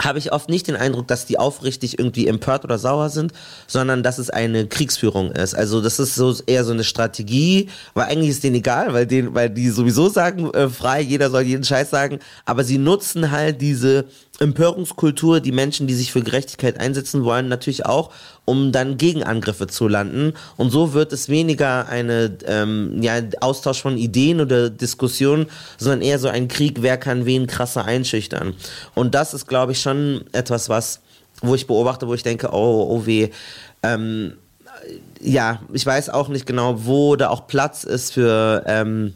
habe ich oft nicht den Eindruck, dass die aufrichtig irgendwie empört oder sauer sind, sondern dass es eine Kriegsführung ist. Also das ist so eher so eine Strategie, weil eigentlich ist denen egal, weil denen, weil die sowieso sagen äh, frei, jeder soll jeden Scheiß sagen, aber sie nutzen halt diese Empörungskultur, die Menschen, die sich für Gerechtigkeit einsetzen wollen, natürlich auch, um dann Gegenangriffe zu landen. Und so wird es weniger eine ähm, ja, Austausch von Ideen oder Diskussionen, sondern eher so ein Krieg, wer kann wen krasser einschüchtern. Und das ist, glaube ich, schon etwas, was, wo ich beobachte, wo ich denke, oh, oh weh. Ähm, ja, ich weiß auch nicht genau, wo da auch Platz ist für ähm,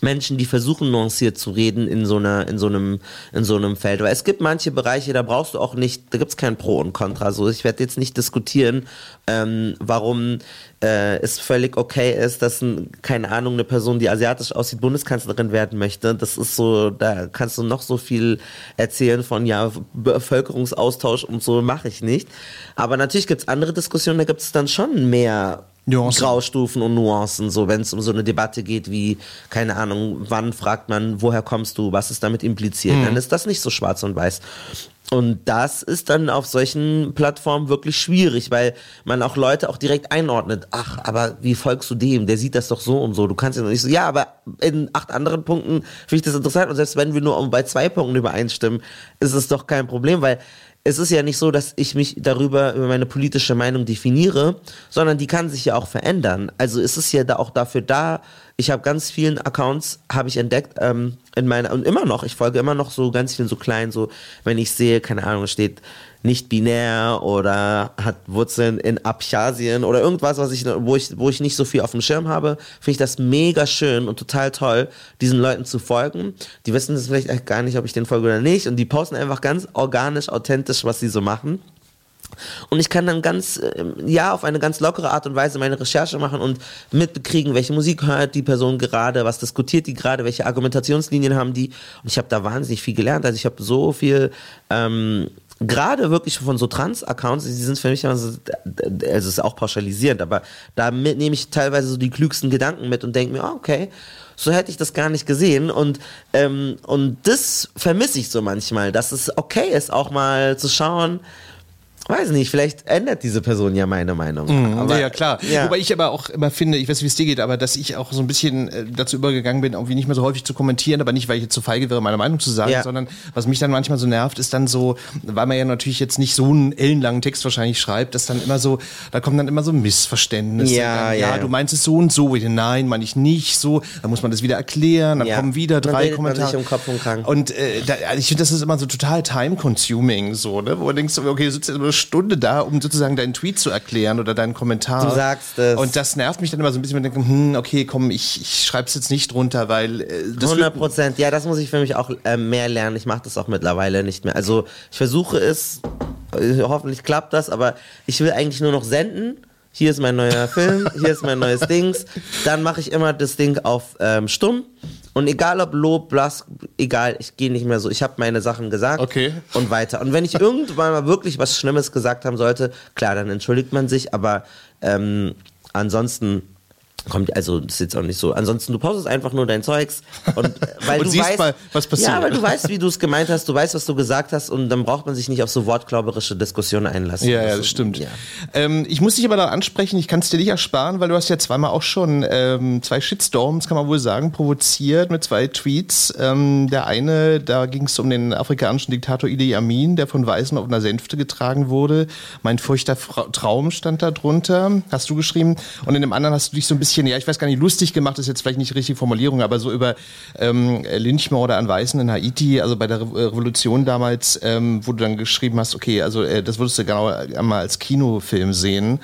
Menschen, die versuchen nuanciert zu reden in so einer, in so einem, in so einem Feld. Weil es gibt manche Bereiche, da brauchst du auch nicht, da gibt's kein Pro und Contra. So, ich werde jetzt nicht diskutieren, ähm, warum äh, es völlig okay ist, dass ein, keine Ahnung eine Person, die asiatisch aussieht, Bundeskanzlerin werden möchte. Das ist so, da kannst du noch so viel erzählen von ja Bevölkerungsaustausch und so mache ich nicht. Aber natürlich gibt's andere Diskussionen, da gibt's dann schon mehr Nuancen. Graustufen und Nuancen, so wenn es um so eine Debatte geht wie, keine Ahnung, wann fragt man, woher kommst du, was ist damit impliziert, mhm. dann ist das nicht so schwarz und weiß. Und das ist dann auf solchen Plattformen wirklich schwierig, weil man auch Leute auch direkt einordnet. Ach, aber wie folgst du dem? Der sieht das doch so und so. Du kannst ja nicht so, ja, aber in acht anderen Punkten finde ich das interessant. Und selbst wenn wir nur bei zwei Punkten übereinstimmen, ist es doch kein Problem, weil es ist ja nicht so, dass ich mich darüber über meine politische Meinung definiere, sondern die kann sich ja auch verändern. Also es ist ja da auch dafür da, ich habe ganz vielen Accounts, habe ich entdeckt, ähm, in meiner, und immer noch, ich folge immer noch so ganz vielen so kleinen, so, wenn ich sehe, keine Ahnung, steht nicht binär oder hat Wurzeln in Abchasien oder irgendwas, was ich, wo ich, wo ich nicht so viel auf dem Schirm habe, finde ich das mega schön und total toll, diesen Leuten zu folgen. Die wissen das vielleicht gar nicht, ob ich den folge oder nicht und die posten einfach ganz organisch, authentisch, was sie so machen. Und ich kann dann ganz, ähm, ja, auf eine ganz lockere Art und Weise meine Recherche machen und mitkriegen, welche Musik hört die Person gerade, was diskutiert die gerade, welche Argumentationslinien haben die. Und ich habe da wahnsinnig viel gelernt. Also ich habe so viel ähm, gerade wirklich von so Trans-Accounts, die sind für mich immer so, es ist auch pauschalisierend, aber da nehme ich teilweise so die klügsten Gedanken mit und denke mir, oh, okay, so hätte ich das gar nicht gesehen und ähm, und das vermisse ich so manchmal, dass es okay ist, auch mal zu schauen, weiß nicht, vielleicht ändert diese Person ja meine Meinung. Mhm, aber, ja, klar. Ja. Wobei ich aber auch immer finde, ich weiß nicht, wie es dir geht, aber dass ich auch so ein bisschen äh, dazu übergegangen bin, irgendwie nicht mehr so häufig zu kommentieren, aber nicht, weil ich jetzt zu feige wäre, meine Meinung zu sagen, ja. sondern was mich dann manchmal so nervt, ist dann so, weil man ja natürlich jetzt nicht so einen ellenlangen Text wahrscheinlich schreibt, dass dann immer so, da kommen dann immer so Missverständnisse. Ja, dann, ja, ja, du meinst es so und so, nein, meine ich nicht so, dann muss man das wieder erklären, dann kommen wieder drei dann Kommentare. Man sich um Kopf und krank. Und äh, da, also ich finde, das ist immer so total time-consuming, so, ne? wo du denkst, okay, du sitzt jetzt Stunde da, um sozusagen deinen Tweet zu erklären oder deinen Kommentar. Du sagst es. Und das nervt mich dann immer so ein bisschen, wenn ich denke, hm, okay, komm, ich, ich schreibe es jetzt nicht drunter, weil äh, 100 Prozent, ja, das muss ich für mich auch äh, mehr lernen. Ich mache das auch mittlerweile nicht mehr. Also ich versuche es, äh, hoffentlich klappt das, aber ich will eigentlich nur noch senden hier ist mein neuer Film, hier ist mein neues Dings. Dann mache ich immer das Ding auf ähm, stumm. Und egal ob Lob, Blass, egal, ich gehe nicht mehr so. Ich habe meine Sachen gesagt okay. und weiter. Und wenn ich irgendwann mal wirklich was Schlimmes gesagt haben sollte, klar, dann entschuldigt man sich, aber ähm, ansonsten kommt also das ist jetzt auch nicht so. Ansonsten du postest einfach nur dein Zeugs und äh, <laughs> weil und du siehst weißt, mal, was passiert. Ja, weil du weißt, wie du es gemeint hast, du weißt, was du gesagt hast und dann braucht man sich nicht auf so wortklauberische Diskussionen einlassen. Ja, ja, das stimmt. Ja. Ähm, ich muss dich aber da ansprechen, ich kann es dir nicht ersparen, weil du hast ja zweimal auch schon ähm, zwei Shitstorms, kann man wohl sagen, provoziert mit zwei Tweets. Ähm, der eine, da ging es um den afrikanischen Diktator Idi Amin, der von Weißen auf einer Sänfte getragen wurde. Mein furchter Traum stand da drunter, hast du geschrieben. Und in dem anderen hast du dich so ein bisschen, ja, ich weiß gar nicht, lustig gemacht, ist jetzt vielleicht nicht die richtige Formulierung, aber so über ähm, Lynchmorde an Weißen in Haiti, also bei der Re Revolution damals, ähm, wo du dann geschrieben hast, okay, also äh, das würdest du genau einmal als Kinofilm sehen.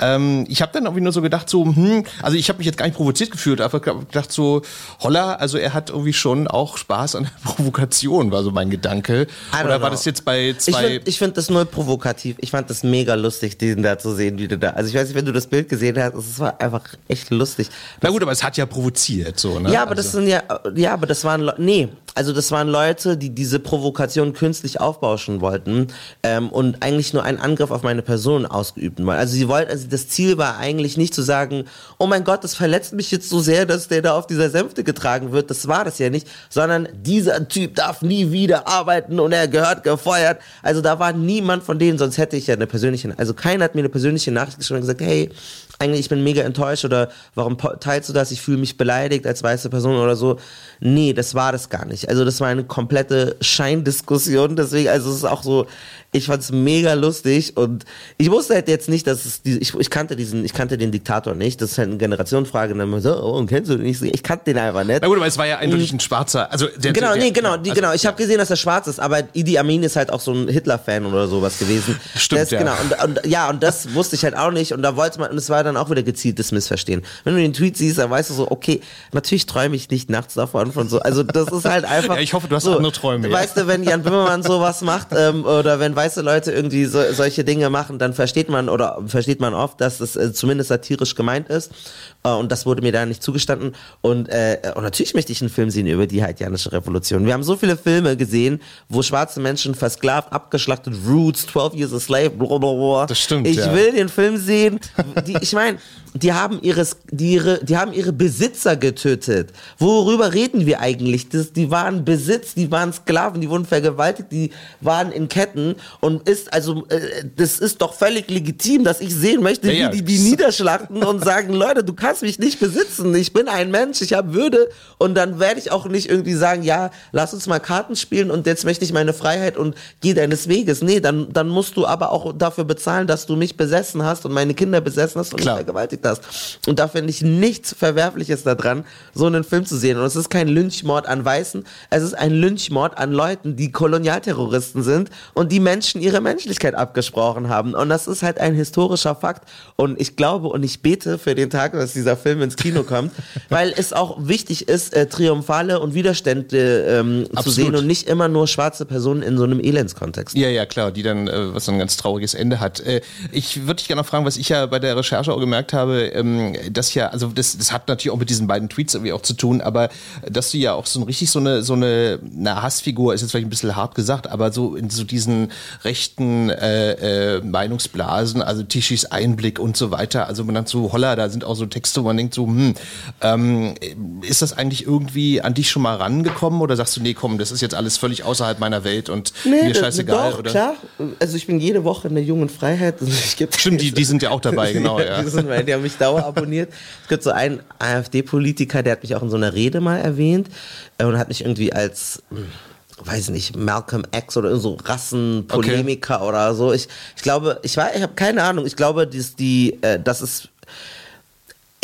Ähm, ich habe dann irgendwie nur so gedacht, so, hm, also ich habe mich jetzt gar nicht provoziert gefühlt, einfach gedacht so, holla, also er hat irgendwie schon auch Spaß an der <laughs> Provokation, war so mein Gedanke. Oder war das jetzt bei zwei... Ich finde find das null provokativ. Ich fand das mega lustig, diesen da zu sehen, wie du da... Also ich weiß nicht, wenn du das Bild gesehen hast, es war einfach echt lustig. Na gut, aber es hat ja provoziert, so, ne? Ja, aber also. das sind ja... Ja, aber das waren... Le nee, also das waren Leute, die diese Provokation künstlich aufbauschen wollten ähm, und eigentlich nur einen Angriff auf meine Person ausgeübt wollten. Also sie wollten, also das Ziel war eigentlich nicht zu sagen, oh mein Gott, das verletzt mich jetzt so sehr, dass der da auf dieser Sänfte getragen wird. Das war das ja nicht, sondern dieser Typ darf nie wieder arbeiten und er gehört gefeuert. Also da war niemand von denen, sonst hätte ich ja eine persönliche, also keiner hat mir eine persönliche Nachricht geschrieben und gesagt, hey, eigentlich ich bin mega enttäuscht oder warum teilst du das? Ich fühle mich beleidigt als weiße Person oder so. Nee, das war das gar nicht. Also das war eine komplette Scheindiskussion. Deswegen, also es ist auch so, ich fand es mega lustig und ich wusste halt jetzt nicht, dass es die, ich, ich kannte diesen, ich kannte den Diktator nicht. Das ist halt eine Generationenfrage. Und dann so, oh, und kennst du den nicht? Ich kannte den einfach nicht. Na gut, aber es war ja eindeutig ein Schwarzer. Also der, genau, der, nee, genau, also, genau. Ich habe gesehen, dass er schwarz ist, aber Idi Amin ist halt auch so ein Hitler-Fan oder sowas gewesen. Stimmt, das, ja. Genau. Und, und, ja, und das wusste ich halt auch nicht. Und da wollte man, und es war dann auch wieder gezieltes Missverstehen. Wenn du den Tweet siehst, dann weißt du so, okay, natürlich träume ich nicht nachts davon von so. Also das ist halt <laughs> einfach. ja, ich hoffe, du hast so, andere Träume. Weißt du, wenn Jan Böhmermann sowas macht ähm, oder wenn weiße Leute irgendwie so, solche Dinge machen, dann versteht man oder versteht man oft, dass es äh, zumindest satirisch gemeint ist. Äh, und das wurde mir da nicht zugestanden. Und, äh, und natürlich möchte ich einen Film sehen über die haitianische Revolution. Wir haben so viele Filme gesehen, wo schwarze Menschen versklavt, abgeschlachtet, Roots, 12 Years a Slave, blablabla. Das stimmt. Ich ja. will den Film sehen. Die, ich meine, die haben ihres, die, ihre, die haben ihre Besitzer getötet. Worüber reden wir eigentlich? Das, die waren Besitz, die waren Sklaven, die wurden vergewaltigt, die waren in Ketten und ist also, äh, das ist doch völlig legitim, dass ich sehen möchte, Ja, ja. wie die die niederschlachten und sagen, Leute, du kannst mich nicht besitzen, ich bin ein Mensch, ich habe Würde und dann werde ich auch nicht irgendwie sagen, ja, lass uns mal Karten spielen und jetzt möchte ich meine Freiheit und geh deines Weges. Nee, dann, dann musst du aber auch dafür bezahlen, dass du mich besessen hast und meine Kinder besessen hast und Klar. mich vergewaltigt passiert das. Und da finde ich nichts Verwerfliches daran, so einen Film zu sehen. Und es ist kein Lynchmord an Weißen, es ist ein Lynchmord an Leuten, die Kolonialterroristen sind und die Menschen ihre Menschlichkeit abgesprochen haben. Und das ist halt ein historischer Fakt. Und ich glaube und ich bete für den Tag, dass dieser Film ins Kino kommt, <laughs> weil es auch wichtig ist, äh, Triumphale und Widerstände ähm, zu sehen und nicht immer nur schwarze Personen in so einem Elendskontext. Ja, ja, klar, die dann, äh, was so ein ganz trauriges Ende hat. Äh, ich würde dich gerne noch fragen, was ich ja bei der Recherche auch gemerkt habe, ähm, dass ja, also das, das hat natürlich auch mit diesen beiden Tweets irgendwie auch zu tun, aber dass du ja auch so ein richtig so eine, so eine, eine Hassfigur, ist jetzt vielleicht ein bisschen hart gesagt, aber so in so diesen rechten äh, äh, Meinungsblasen, also Tischis Einblick und so weiter, also man dann so, holla, da sind auch so Texte, wo man denkt so, hm, ähm, ist das eigentlich irgendwie an dich schon mal rangekommen oder sagst du, nee, komm, das ist jetzt alles völlig außerhalb meiner Welt und Nee, mir scheißegal? Doch, oder? klar. Also ich bin jede Woche in der Jungen Freiheit. Also Stimmt, die, die <laughs> sind ja auch dabei, genau, <laughs> ja. die, sind, die haben mich dauer abonniert. Es gibt so einen AfD-Politiker, der hat mich auch in so einer Rede mal erwähnt äh, und hat mich irgendwie als hm, weiß nicht, Malcolm X oder so Rassenpolemiker oder so. Ich, ich glaube, ich war, ich habe keine Ahnung. Ich glaube, dass die, äh, das ist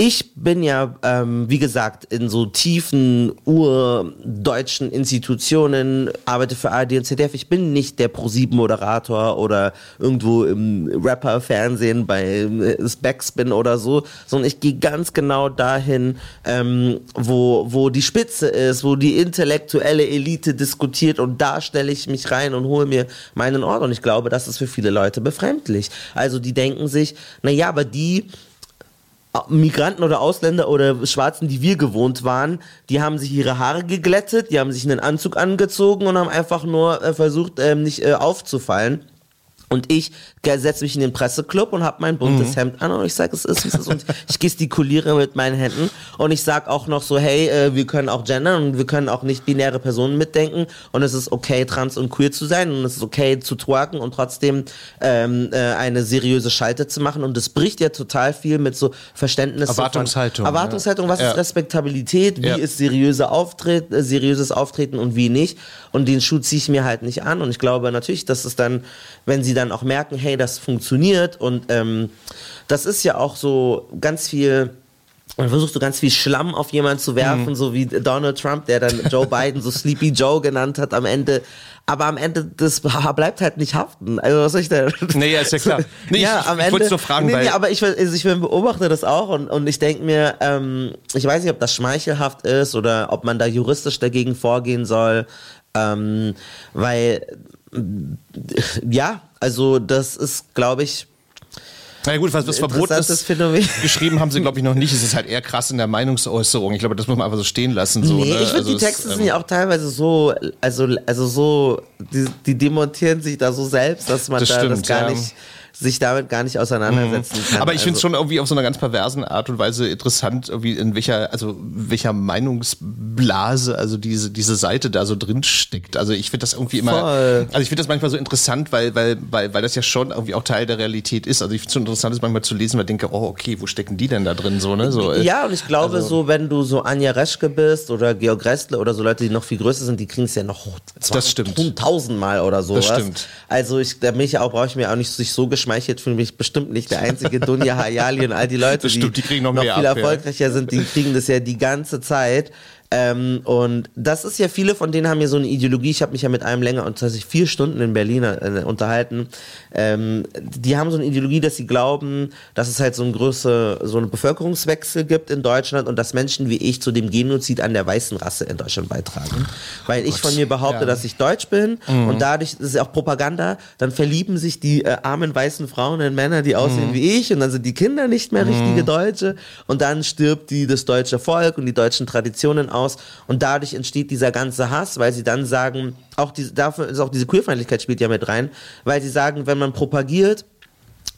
ich bin ja, ähm, wie gesagt, in so tiefen urdeutschen Institutionen, arbeite für ARD und ZDF. Ich bin nicht der Pro-7-Moderator oder irgendwo im Rapper-Fernsehen bei äh, Backspin oder so, sondern ich gehe ganz genau dahin, ähm, wo, wo die Spitze ist, wo die intellektuelle Elite diskutiert und da stelle ich mich rein und hole mir meinen Ort. Und ich glaube, das ist für viele Leute befremdlich. Also die denken sich, na ja, aber die Migranten oder Ausländer oder Schwarzen, die wir gewohnt waren, die haben sich ihre Haare geglättet, die haben sich einen Anzug angezogen und haben einfach nur äh, versucht, ähm, nicht äh, aufzufallen. Und ich setze mich in den Presseclub und habe mein buntes Mhm. Hemd an und ich sage, es ist, wie es ist. Und ich gestikuliere mit meinen Händen und ich sage auch noch so, hey, äh, wir können auch gendern und wir können auch nicht binäre Personen mitdenken und es ist okay, trans und queer zu sein und es ist okay zu twerken und trotzdem ähm, äh, eine seriöse Schalte zu machen und es bricht ja total viel mit so Verständnis Erwartungshaltung, Von, Erwartungshaltung, was Ja. ist Respektabilität, wie Ja. ist seriöse Auftritt, äh, seriöses Auftreten und wie nicht. Und den Schuh ziehe ich mir halt nicht an. Und ich glaube natürlich, dass es dann, wenn sie dann auch merken, hey, das funktioniert und ähm, das ist ja auch so ganz viel. Man versucht so ganz viel Schlamm auf jemanden zu werfen, so wie Donald Trump, der dann Joe <laughs> Biden so Sleepy Joe genannt hat am Ende. Aber am Ende, das bleibt halt nicht haften. Also was soll ich denn? Nee, ja, ist ja klar. <laughs> Nee, ja, ich- am ich Ende. wollt's nur fragen, nee, weil- nee, aber ich, also ich beobachte das auch und, und ich denke mir, ähm, ich weiß nicht, ob das schmeichelhaft ist oder ob man da juristisch dagegen vorgehen soll, ähm, weil ja, also das ist, glaube ich, Na ja, gut, was das Verbot ist, Phänomen. <laughs> geschrieben haben sie, glaube ich, noch nicht. Es ist halt eher krass in der Meinungsäußerung. Ich glaube, das muss man einfach so stehen lassen. So, nee, ne? ich finde, Also die Texte ähm, sind ja auch teilweise so, also, also so, die, die demontieren sich da so selbst, dass man Das da das stimmt, gar ja. nicht, sich damit gar nicht auseinandersetzen kann. Aber ich finde es also. schon irgendwie auf so einer ganz perversen Art und Weise interessant, irgendwie in welcher, also welcher Meinungsblase, also diese, diese Seite da so drin steckt. Also ich finde das irgendwie immer, Voll. also ich finde das manchmal so interessant, weil, weil, weil, weil das ja schon irgendwie auch Teil der Realität ist. Also ich finde es so interessant, das manchmal zu lesen, weil ich denke, oh, okay, wo stecken die denn da drin so, ne? So, äh, Ja, und ich glaube, also- so, wenn du so Anja Reschke bist oder Georg Restler oder so Leute, die noch viel größer sind, die kriegen es ja noch Das stimmt. tausendmal oder so. Das stimmt. Also ich, da bin ich auch, brauche ich mir auch nicht sich so geschmeichelt fühlen, bin ich bestimmt nicht der <laughs> einzige Dunja Hayali und all die Leute, stimmt, die kriegen noch noch viel ab, ja. erfolgreicher sind, die kriegen das ja die ganze Zeit. Ähm, und das ist ja, viele von denen haben ja so eine Ideologie. Ich habe mich ja mit einem länger und tatsächlich vier Stunden in Berlin äh, unterhalten. Ähm, die haben so eine Ideologie, dass sie glauben, dass es halt so ein größer, so einen Bevölkerungswechsel gibt in Deutschland und dass Menschen wie ich zu dem Genozid an der weißen Rasse in Deutschland beitragen. Weil ich von mir behaupte, ja. dass ich deutsch bin und dadurch, das ist ja auch Propaganda, dann verlieben sich die äh, armen weißen Frauen in Männer, die aussehen wie ich und dann sind die Kinder nicht mehr richtige Deutsche und dann stirbt die das deutsche Volk und die deutschen Traditionen aus und dadurch entsteht dieser ganze Hass, weil sie dann sagen, auch diese, dafür ist auch diese Queerfeindlichkeit spielt ja mit rein, weil sie sagen, wenn man propagiert,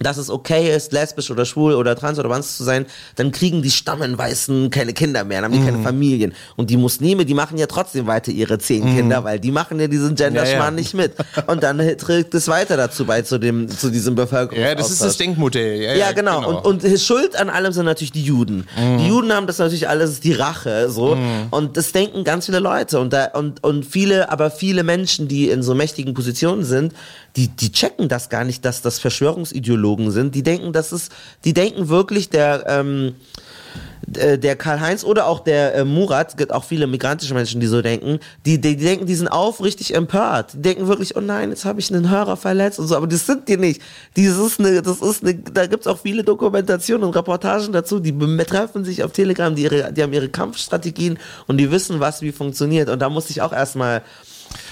dass es okay ist, lesbisch oder schwul oder trans oder was zu sein, dann kriegen die Stammenweißen keine Kinder mehr, dann haben die Mhm. keine Familien. Und die Muslime, die machen ja trotzdem weiter ihre zehn Kinder, weil die machen ja diesen Genderschmarrn Mhm. Ja, ja. nicht mit. Und dann trägt es weiter dazu bei, zu dem, zu diesem Bevölkerung. ja, das ist das Denkmodell. Ja, Ja, genau. Und, und Schuld an allem sind natürlich die Juden. Die Juden haben das natürlich alles, die Rache, so. Und das denken ganz viele Leute. Und da, und, und viele, aber viele Menschen, die in so mächtigen Positionen sind, die, die checken das gar nicht, dass das Verschwörungsideologen Psychologen sind. Die denken, das ist, die denken wirklich, der, ähm, äh, der Karl-Heinz oder auch der äh, Murat, es gibt auch viele migrantische Menschen, die so denken, die, die, die denken, die sind aufrichtig empört. Die denken wirklich, oh nein, jetzt habe ich einen Hörer verletzt und so, aber das sind die nicht. Ist eine, das ist eine, da gibt's auch viele Dokumentationen und Reportagen dazu, die betreffen sich auf Telegram, die, ihre, die haben ihre Kampfstrategien und die wissen, was wie funktioniert. Und da musste ich auch erstmal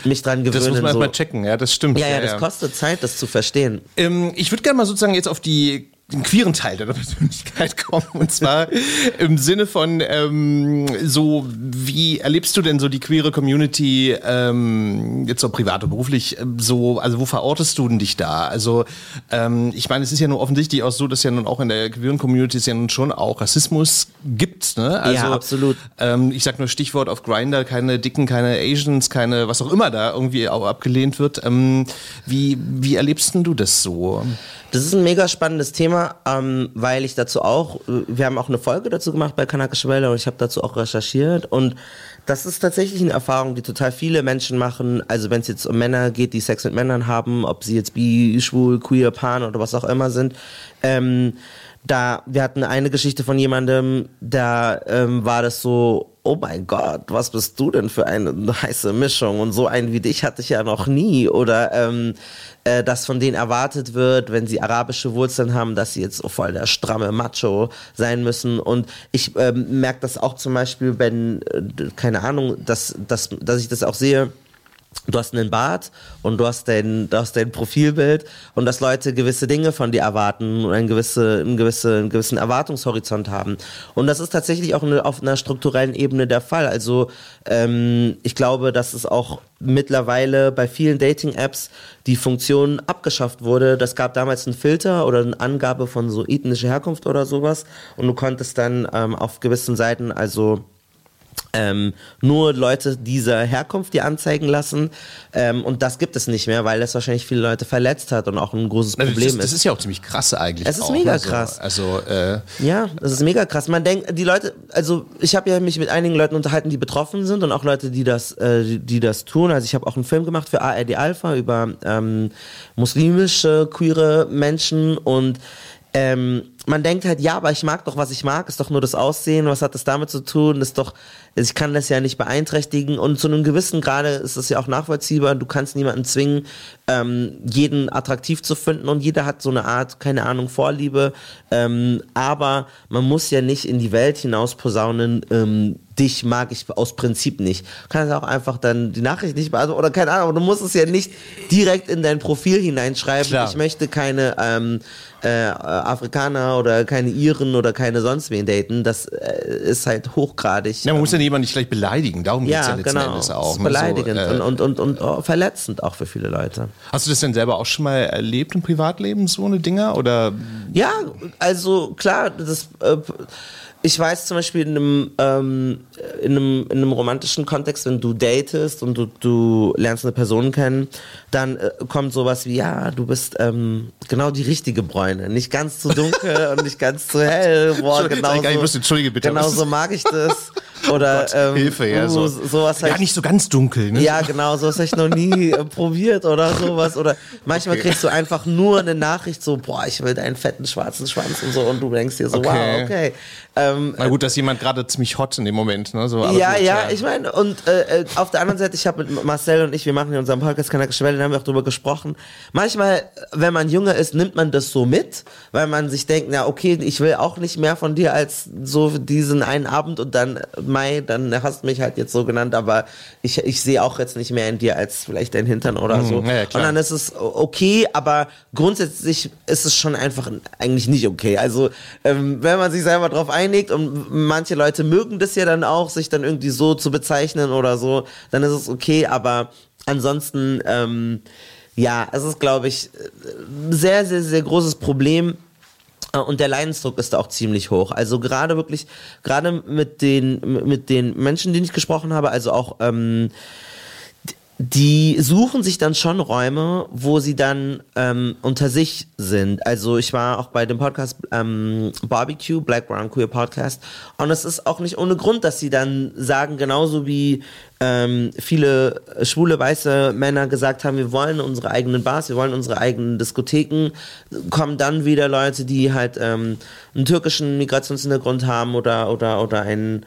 mich dran gewöhnen. Das muss man so. erstmal checken, ja, das stimmt. Ja, ja, das kostet Zeit, das zu verstehen. Ähm, ich würde gerne mal sozusagen jetzt auf die den queeren Teil deiner Persönlichkeit kommen. Und zwar im Sinne von ähm, so, wie erlebst du denn so die queere Community ähm, jetzt so privat und beruflich ähm, so, also wo verortest du denn dich da? Also ähm, ich meine, es ist ja nun offensichtlich auch so, dass ja nun auch in der queeren Community es ja nun schon auch Rassismus gibt. Ne? Also, Ja, absolut. Ähm, ich sag nur Stichwort auf Grinder, keine Dicken, keine Asians, keine was auch immer da irgendwie auch abgelehnt wird. Ähm, wie, wie erlebst denn du das so? Das ist ein mega spannendes Thema, ähm, weil ich dazu auch, äh, wir haben auch eine Folge dazu gemacht bei Kanakische Welle und ich habe dazu auch recherchiert und das ist tatsächlich eine Erfahrung, die total viele Menschen machen. Also wenn es jetzt um Männer geht, die Sex mit Männern haben, ob sie jetzt bi, schwul, queer, pan oder was auch immer sind. Ähm, da, wir hatten eine Geschichte von jemandem, da ähm, war das so, oh mein Gott, was bist du denn für eine heiße Mischung? Und so einen wie dich hatte ich ja noch nie. Oder ähm, äh, dass von denen erwartet wird, wenn sie arabische Wurzeln haben, dass sie jetzt voll der stramme Macho sein müssen. Und ich ähm, merke das auch zum Beispiel, wenn, äh, keine Ahnung, dass, dass, dass ich das auch sehe, du hast einen Bart und du hast dein, du hast dein Profilbild und dass Leute gewisse Dinge von dir erwarten und einen, gewisse, einen, gewisse, einen gewissen Erwartungshorizont haben. Und das ist tatsächlich auch eine, auf einer strukturellen Ebene der Fall. Also ähm, ich glaube, dass es auch mittlerweile bei vielen Dating-Apps die Funktion abgeschafft wurde. Das gab damals einen Filter oder eine Angabe von so ethnischer Herkunft oder sowas und du konntest dann ähm, auf gewissen Seiten also ähm, nur Leute dieser Herkunft die anzeigen lassen. Ähm, und das gibt es nicht mehr, weil das wahrscheinlich viele Leute verletzt hat und auch ein großes Problem Also das, ist. das ist ja auch ziemlich krass eigentlich. Es ist auch, mega ne? So, krass. Also, äh, Ja, das ist mega krass. Man denkt, die Leute, also ich habe ja mich mit einigen Leuten unterhalten, die betroffen sind und auch Leute, die das, äh, die, die das tun. Also ich habe auch einen Film gemacht für ARD Alpha über ähm, muslimische queere Menschen und ähm, man denkt halt, ja, aber ich mag doch, was ich mag, ist doch nur das Aussehen, was hat das damit zu tun, ist doch, ich kann das ja nicht beeinträchtigen. Und zu einem gewissen Grade ist es ja auch nachvollziehbar, du kannst niemanden zwingen, ähm, jeden attraktiv zu finden. Und jeder hat so eine Art, keine Ahnung, Vorliebe, ähm, aber man muss ja nicht in die Welt hinaus posaunen, ähm, dich mag ich aus Prinzip nicht. Du kannst auch einfach dann die Nachricht nicht beantworten oder keine Ahnung, du musst es ja nicht direkt in dein Profil hineinschreiben, Klar. ich möchte keine ähm, äh, Afrikaner oder keine Iren oder keine sonst wen daten. Das äh, ist halt hochgradig. ja, man muss ja jemanden nicht gleich beleidigen, darum geht's ja ja, letzten genau. Endes Das auch. ist ne? beleidigend So, äh, und, und, und, und oh, verletzend auch für viele Leute. Hast du das denn selber auch schon mal erlebt im Privatleben, so eine Dinger? Oder Ja, also klar, das, äh, ich weiß zum Beispiel in einem, ähm, in, einem, in einem romantischen Kontext, wenn du datest und du, du lernst eine Person kennen, dann äh, kommt sowas wie, ja, du bist ähm, genau die richtige Bräune. Nicht ganz zu dunkel und nicht ganz zu hell. <laughs> Boah, genau ich so, wusste, entschuldige bitte, Genau so mag ich das. Oder <laughs> Gott, ähm, Hilfe, ja, uh, so. sowas halt ja, nicht so ganz dunkel, ne? ja, genau, so habe ich noch nie äh, probiert oder sowas. Oder manchmal Okay. kriegst du einfach nur eine Nachricht so, boah, ich will deinen fetten schwarzen Schwanz und so und du denkst dir so, Okay. wow, okay. Ähm, Na gut, dass jemand gerade ziemlich hot in dem Moment, ne? So, ja, gut, ja, ich meine, und äh, äh, auf der anderen Seite, ich habe mit Marcel und ich, wir machen in unserem Podcast Kanakische Welle, da haben wir auch drüber gesprochen. Manchmal, wenn man jünger ist, nimmt man das so mit, weil man sich denkt, na okay, ich will auch nicht mehr von dir als so diesen einen Abend und dann, Mai, dann hast du mich halt jetzt so genannt, aber ich, ich sehe auch jetzt nicht mehr in dir als vielleicht dein Hintern oder so. Mhm, ja, ja, klar. und dann ist es okay, aber grundsätzlich ist es schon einfach eigentlich nicht okay. Also, ähm, wenn man sich selber drauf einigt und manche Leute mögen das ja dann auch, sich dann irgendwie so zu bezeichnen oder so, dann ist es okay, aber ansonsten, ähm, ja, es ist, glaube ich, ein sehr, sehr, sehr großes Problem. Äh, Und der Leidensdruck ist da auch ziemlich hoch. Also gerade wirklich, gerade mit den, mit den Menschen, denen ich gesprochen habe, also auch, ähm, die suchen sich dann schon Räume, wo sie dann ähm, unter sich sind. Also ich war auch bei dem Podcast ähm, Barbecue, Black Brown Queer Podcast. Und es ist auch nicht ohne Grund, dass sie dann sagen, genauso wie ähm, viele schwule weiße Männer gesagt haben, wir wollen unsere eigenen Bars, wir wollen unsere eigenen Diskotheken, kommen dann wieder Leute, die halt ähm, einen türkischen Migrationshintergrund haben oder oder oder einen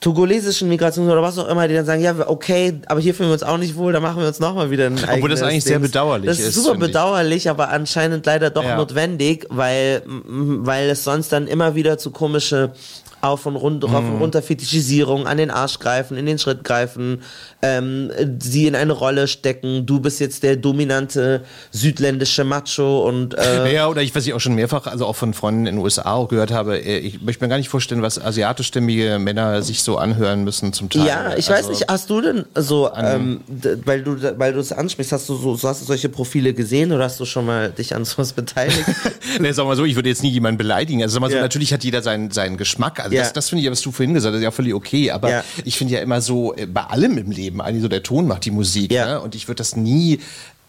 togolesischen Migration oder was auch immer, die dann sagen, ja, okay, aber hier fühlen wir uns auch nicht wohl, da machen wir uns nochmal wieder ein Obwohl das eigentlich Dings. sehr bedauerlich ist. Das ist super bedauerlich, ich. aber anscheinend leider doch ja. notwendig, weil, weil es sonst dann immer wieder zu komische auf und, rund, mhm. und runter Fetischisierung, an den Arsch greifen, in den Schritt greifen, ähm, sie in eine Rolle stecken, du bist jetzt der dominante südländische Macho und äh <laughs> Ja, oder ich, was ich auch schon mehrfach, also auch von Freunden in den USA auch gehört habe, äh, ich möchte mir gar nicht vorstellen, was asiatischstämmige Männer sich so anhören müssen zum Teil. Ja, ich also, weiß nicht, hast du denn so, ähm, weil du weil du es ansprichst, hast du so, so hast du solche Profile gesehen oder hast du schon mal dich an sowas beteiligt? <laughs> ne, sag mal so, ich würde jetzt nie jemanden beleidigen. Also sag mal so, ja. natürlich hat jeder seinen, seinen Geschmack. Also ja. das, das finde ich, was du vorhin gesagt hast, ist ja völlig okay. Aber ja. ich finde ja immer so, äh, bei allem im Leben, eigentlich so der Ton macht die Musik. Ja. Ne? Und ich würde das nie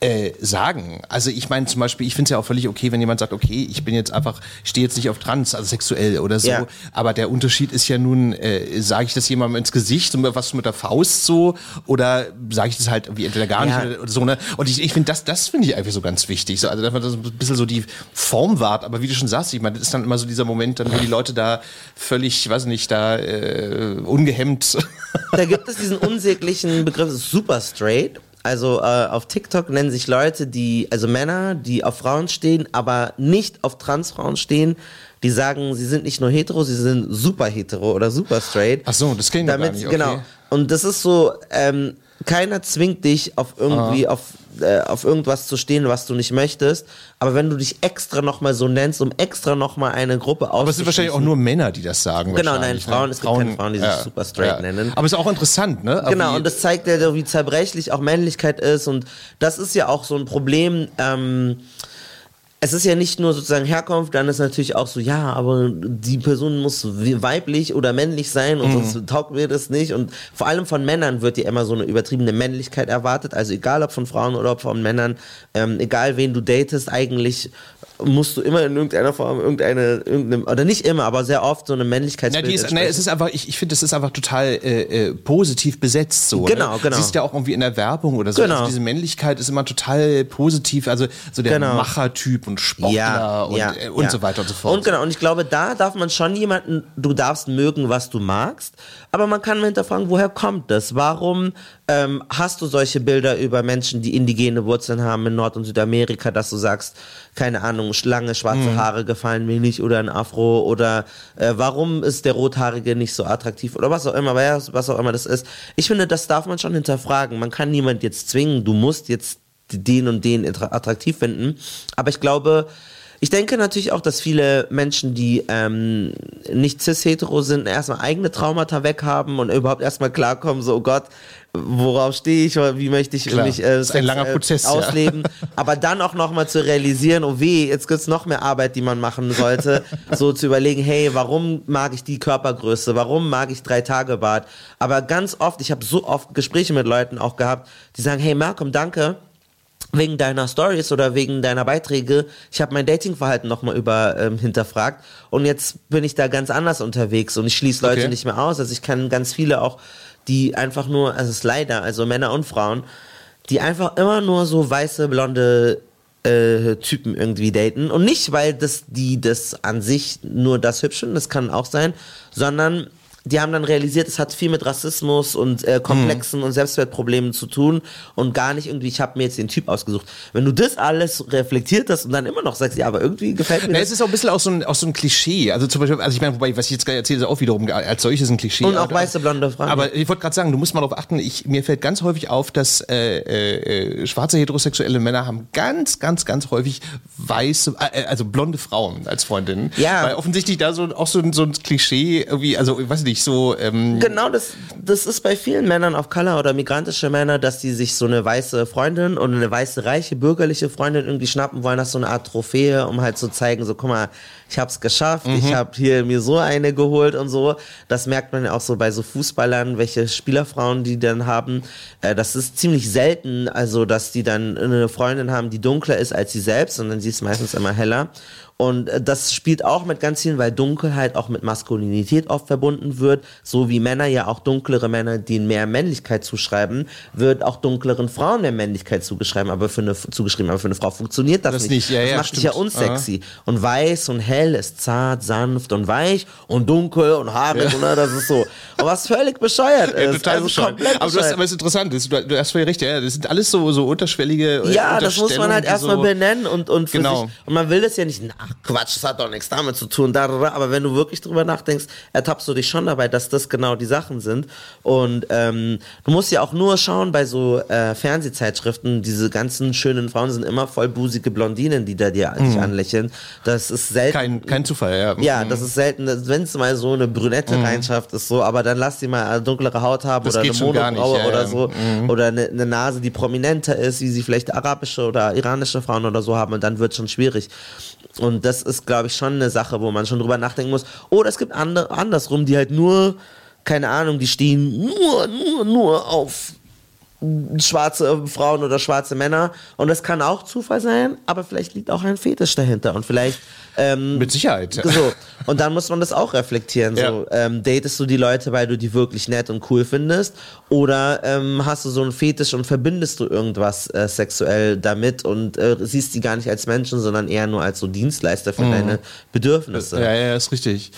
äh, sagen. Also ich meine zum Beispiel, ich finde es ja auch völlig okay, wenn jemand sagt, okay, ich bin jetzt einfach, stehe jetzt nicht auf trans, also sexuell oder so. Ja. Aber der Unterschied ist ja nun, äh, sage ich das jemandem ins Gesicht, so was mit der Faust so, oder sage ich das halt irgendwie entweder gar ja. nicht oder, so. Ne? Und ich, ich finde, das, das finde ich einfach so ganz wichtig. So, also dass man das ein bisschen so die Form wahrt. Aber wie du schon sagst, ich meine, das ist dann immer so dieser Moment, dann, wo die Leute da völlig, weiß nicht, da äh, ungehemmt. Da gibt es diesen unsäglichen Begriff super straight also äh, auf TikTok nennen sich Leute, die, also Männer, die auf Frauen stehen, aber nicht auf Transfrauen stehen, die sagen, sie sind nicht nur hetero, sie sind super hetero oder super straight. Ach so, das kenne ich gar nicht. Okay. Genau. Und das ist so, ähm, keiner zwingt dich auf irgendwie ah. auf, äh, auf irgendwas zu stehen, was du nicht möchtest. Aber wenn du dich extra nochmal so nennst, um extra nochmal eine Gruppe. Aber es sind wahrscheinlich auch nur Männer, die das sagen. Genau, nein, Frauen, ne? es gibt keine Frauen, die sich ja, super straight ja. nennen. Aber es ist auch interessant, ne? Genau, und das zeigt ja, wie zerbrechlich auch Männlichkeit ist. Und das ist ja auch so ein Problem. Ähm, es ist ja nicht nur sozusagen Herkunft, dann ist natürlich auch so, ja, aber die Person muss weiblich oder männlich sein und mhm. sonst taugt mir das nicht. Und vor allem von Männern wird ja immer so eine übertriebene Männlichkeit erwartet. Also egal ob von Frauen oder ob von Männern, ähm, egal wen du datest, eigentlich musst du immer in irgendeiner Form irgendeine, irgendeine oder nicht immer, aber sehr oft so eine Männlichkeitsbild ja, ist, nee, es ist einfach, ich, ich finde, es ist einfach total äh, äh, positiv besetzt so. Genau, ne? genau. Siehst ja auch irgendwie in der Werbung oder so. Also genau. Also diese Männlichkeit ist immer total positiv, also so der genau. Machertyp und Sportler ja, und, ja, äh, und ja. so weiter und so fort. Und genau, und ich glaube, da darf man schon jemanden, du darfst mögen, was du magst, aber man kann hinterfragen, woher kommt das? Warum ähm, hast du solche Bilder über Menschen, die indigene Wurzeln haben in Nord- und Südamerika, dass du sagst, keine Ahnung, lange schwarze mhm. Haare gefallen mir nicht oder ein Afro oder äh, warum ist der Rothaarige nicht so attraktiv oder was auch immer, was auch immer das ist. Ich finde, das darf man schon hinterfragen. Man kann niemand jetzt zwingen, du musst jetzt den und den attraktiv finden. Aber ich glaube, ich denke natürlich auch, dass viele Menschen, die ähm, nicht cis-hetero sind, erstmal eigene Traumata weghaben und überhaupt erstmal klarkommen, so, oh Gott, worauf stehe ich oder wie möchte ich Klar, mich äh, Sex, ein langer äh, Prozess, ausleben. Ja. Aber dann auch nochmal zu realisieren, oh weh, jetzt gibt's noch mehr Arbeit, die man machen sollte. <laughs> so zu überlegen, hey, warum mag ich die Körpergröße? Warum mag ich drei Tage Bart? Aber ganz oft, ich habe so oft Gespräche mit Leuten auch gehabt, die sagen, hey Malcolm, danke wegen deiner Stories oder wegen deiner Beiträge, ich habe mein Datingverhalten nochmal über ähm, hinterfragt und jetzt bin ich da ganz anders unterwegs und ich schließe Leute okay. nicht mehr aus. Also ich kann ganz viele auch, die einfach nur, also es ist leider, also Männer und Frauen, die einfach immer nur so weiße, blonde äh, Typen irgendwie daten und nicht, weil das die das an sich nur das hübsch finden, das kann auch sein, sondern die haben dann realisiert, es hat viel mit Rassismus und äh, Komplexen mhm. und Selbstwertproblemen zu tun und gar nicht irgendwie, ich habe mir jetzt den Typ ausgesucht. Wenn du das alles reflektiert hast und dann immer noch sagst, ja, aber irgendwie gefällt mir Na, das. Es ist auch ein bisschen auch so ein, auch so ein Klischee. Also zum Beispiel, also ich meine, wobei, was ich jetzt gerade erzähle, ist auch wiederum als solches ein Klischee. Und auch aber, weiße blonde Frauen. Aber ich wollte gerade sagen, du musst mal darauf achten, ich, mir fällt ganz häufig auf, dass äh, äh, schwarze heterosexuelle Männer haben ganz, ganz, ganz häufig weiße, äh, also blonde Frauen als Freundinnen. Ja. Weil offensichtlich da so auch so, so ein Klischee irgendwie, also ich weiß nicht, wirklich so. Ähm genau, das, das ist bei vielen Männern of Color oder migrantische Männer, dass die sich so eine weiße Freundin und eine weiße, reiche, bürgerliche Freundin irgendwie schnappen wollen, das so eine Art Trophäe, um halt zu zeigen, so guck mal, ich hab's geschafft, mhm. ich habe hier mir so eine geholt und so. Das merkt man ja auch so bei so Fußballern, welche Spielerfrauen die dann haben. Äh, das ist ziemlich selten, also dass die dann eine Freundin haben, die dunkler ist als sie selbst, sondern sie ist meistens immer heller. Und äh, das spielt auch mit ganz vielen, weil Dunkelheit auch mit Maskulinität oft verbunden wird. So wie Männer ja auch dunklere Männer, denen mehr Männlichkeit zuschreiben, wird auch dunkleren Frauen mehr Männlichkeit zugeschrieben. Aber für eine, zugeschrieben. Aber für eine Frau funktioniert das, das nicht. nicht. Ja, das ja, macht dich ja unsexy. Aha. Und weiß und hell ist zart, sanft und weich und dunkel und haarig. Ja. Ne? Das ist so. Und was völlig bescheuert ist. Ja, total also bescheuert. Aber, du hast, aber es ist interessant. Das, du, du hast völlig recht. Ja, das sind alles so, so unterschwellige Ja, das muss man halt erstmal so benennen und, und, genau. sich, und man will das ja nicht nach Quatsch, das hat doch nichts damit zu tun. Aber wenn du wirklich drüber nachdenkst, ertappst du dich schon dabei, dass das genau die Sachen sind. Und ähm, du musst ja auch nur schauen bei so äh, Fernsehzeitschriften, diese ganzen schönen Frauen sind immer voll busige Blondinen, die da dir mhm. dich anlächeln. Das ist selten. Kein, kein Zufall, ja. Ja, mhm. das ist selten, wenn es mal so eine brünette mhm. reinschafft, ist so, aber dann lass sie mal eine dunklere Haut haben das oder eine Monobraue ja, oder so. Mhm. Oder eine, eine, Nase, die prominenter ist, wie sie vielleicht arabische oder iranische Frauen oder so haben und dann wird es schon schwierig. Und das ist, glaube ich, schon eine Sache, wo man schon drüber nachdenken muss. Oder es gibt andere, andersrum, die halt nur, keine Ahnung, die stehen nur, nur, nur auf schwarze Frauen oder schwarze Männer. Und das kann auch Zufall sein, aber vielleicht liegt auch ein Fetisch dahinter. Und vielleicht ähm, Mit Sicherheit. So. Und dann muss man das auch reflektieren. So. Ja. Ähm, datest du die Leute, weil du die wirklich nett und cool findest? Oder ähm, hast du so einen Fetisch und verbindest du irgendwas äh, sexuell damit und äh, siehst die gar nicht als Menschen, sondern eher nur als so Dienstleister für mhm. deine Bedürfnisse? Ja, ja, ist richtig.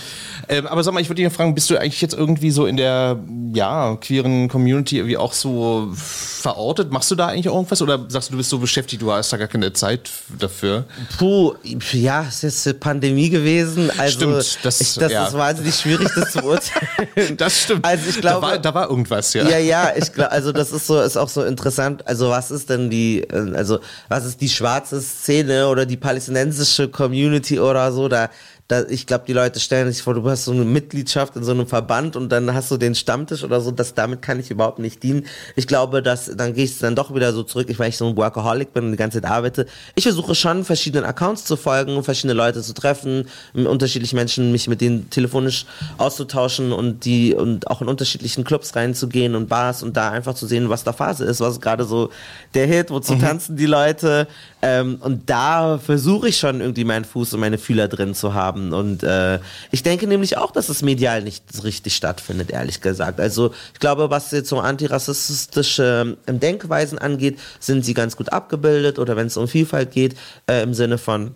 Ähm, aber sag mal, ich würde dich fragen, bist du eigentlich jetzt irgendwie so in der ja, queeren Community irgendwie auch so verortet? Machst du da eigentlich irgendwas oder sagst du, du bist so beschäftigt, du hast da gar keine Zeit dafür? Puh, ja, es ist Pandemie gewesen. Also stimmt, das, ich, das ja. ist wahnsinnig schwierig, das zu urteilen. <laughs> Das stimmt. Also ich glaube, da war, da war irgendwas, ja. Ja, ja, ich glaube, also das ist so, ist auch so interessant. Also was ist denn die, äh, also was ist die schwarze Szene oder die palästinensische Community oder so? Da da, ich glaube, die Leute stellen sich vor, du hast so eine Mitgliedschaft in so einem Verband und dann hast du den Stammtisch oder so, das, damit kann ich überhaupt nicht dienen. Ich glaube, dass, dann gehe ich dann doch wieder so zurück, weil ich so ein Workaholic bin und die ganze Zeit arbeite. Ich versuche schon, verschiedenen Accounts zu folgen, verschiedene Leute zu treffen, unterschiedliche Menschen, mich mit denen telefonisch auszutauschen und die, und auch in unterschiedlichen Clubs reinzugehen und Bars und da einfach zu sehen, was da Phase ist, was gerade so der Hit, wozu mhm. tanzen die Leute, ähm, und da versuche ich schon irgendwie meinen Fuß und meine Fühler drin zu haben. Und äh, ich denke nämlich auch, dass es medial nicht richtig stattfindet, ehrlich gesagt. Also ich glaube, was jetzt so antirassistische ähm, Denkweisen angeht, sind sie ganz gut abgebildet. Oder wenn es um Vielfalt geht, äh, im Sinne von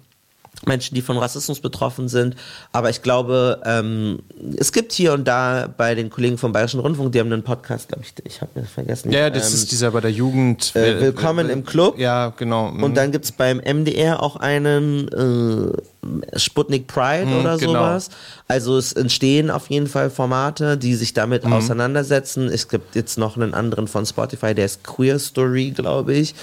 Menschen, die von Rassismus betroffen sind. Aber ich glaube, ähm, es gibt hier und da bei den Kollegen vom Bayerischen Rundfunk, die haben einen Podcast, glaube ich, ich habe vergessen. Ja, das ähm, ist dieser bei der Jugend. Äh, Willkommen im Club. Ja, genau. Mhm. Und dann gibt es beim MDR auch einen äh, Sputnik Pride mhm, oder genau. sowas. Also es entstehen auf jeden Fall Formate, die sich damit mhm. auseinandersetzen. Es gibt jetzt noch einen anderen von Spotify, der ist Queer Story, glaube ich.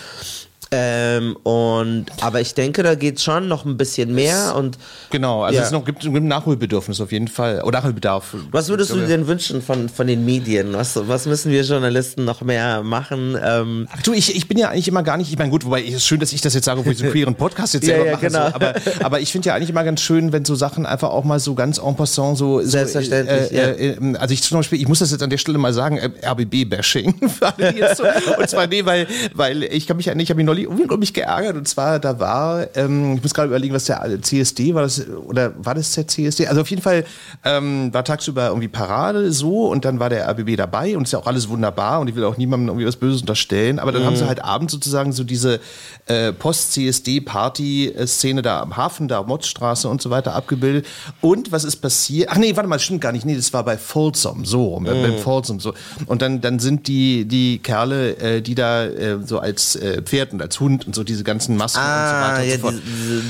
Ähm, und, aber ich denke, da geht schon noch ein bisschen mehr und. Genau, also ja. es noch, gibt, gibt ein Nachholbedürfnis auf jeden Fall. Oder Nachholbedarf. Was würdest du dir denn wünschen von, von den Medien? Was, was müssen wir Journalisten noch mehr machen? Ähm Ach du, ich, ich bin ja eigentlich immer gar nicht, ich meine, gut, wobei es ist schön, dass ich das jetzt sage, wo ich so einen queeren Podcast jetzt <laughs> selber ja, ja, mache. Genau. So, aber, aber ich finde ja eigentlich immer ganz schön, wenn so Sachen einfach auch mal so ganz en passant so. Selbstverständlich. So, äh, äh, also ich zum Beispiel, ich muss das jetzt an der Stelle mal sagen, äh, RBB-Bashing. <laughs> und zwar nee, weil, weil ich kann mich ja nicht, ich habe mich neulich unglaublich geärgert. Und zwar, da war, ähm, ich muss gerade überlegen, was der CSD war, das, oder war das der CSD? Also auf jeden Fall ähm, war tagsüber irgendwie Parade so und dann war der RBB dabei und ist ja auch alles wunderbar und ich will auch niemandem irgendwie was Böses unterstellen. Aber dann mhm. haben sie halt abends sozusagen so diese äh, Post-CSD-Party-Szene da am Hafen, da Motzstraße und so weiter abgebildet. Und was ist passiert? Ach nee, warte mal, stimmt gar nicht. Nee, das war bei Folsom, so, mhm. bei Folsom so. Und dann, dann sind die, die Kerle, äh, die da äh, so als äh, Pferden als Hund und so diese ganzen Masken ah, und so weiter und ja, so fort.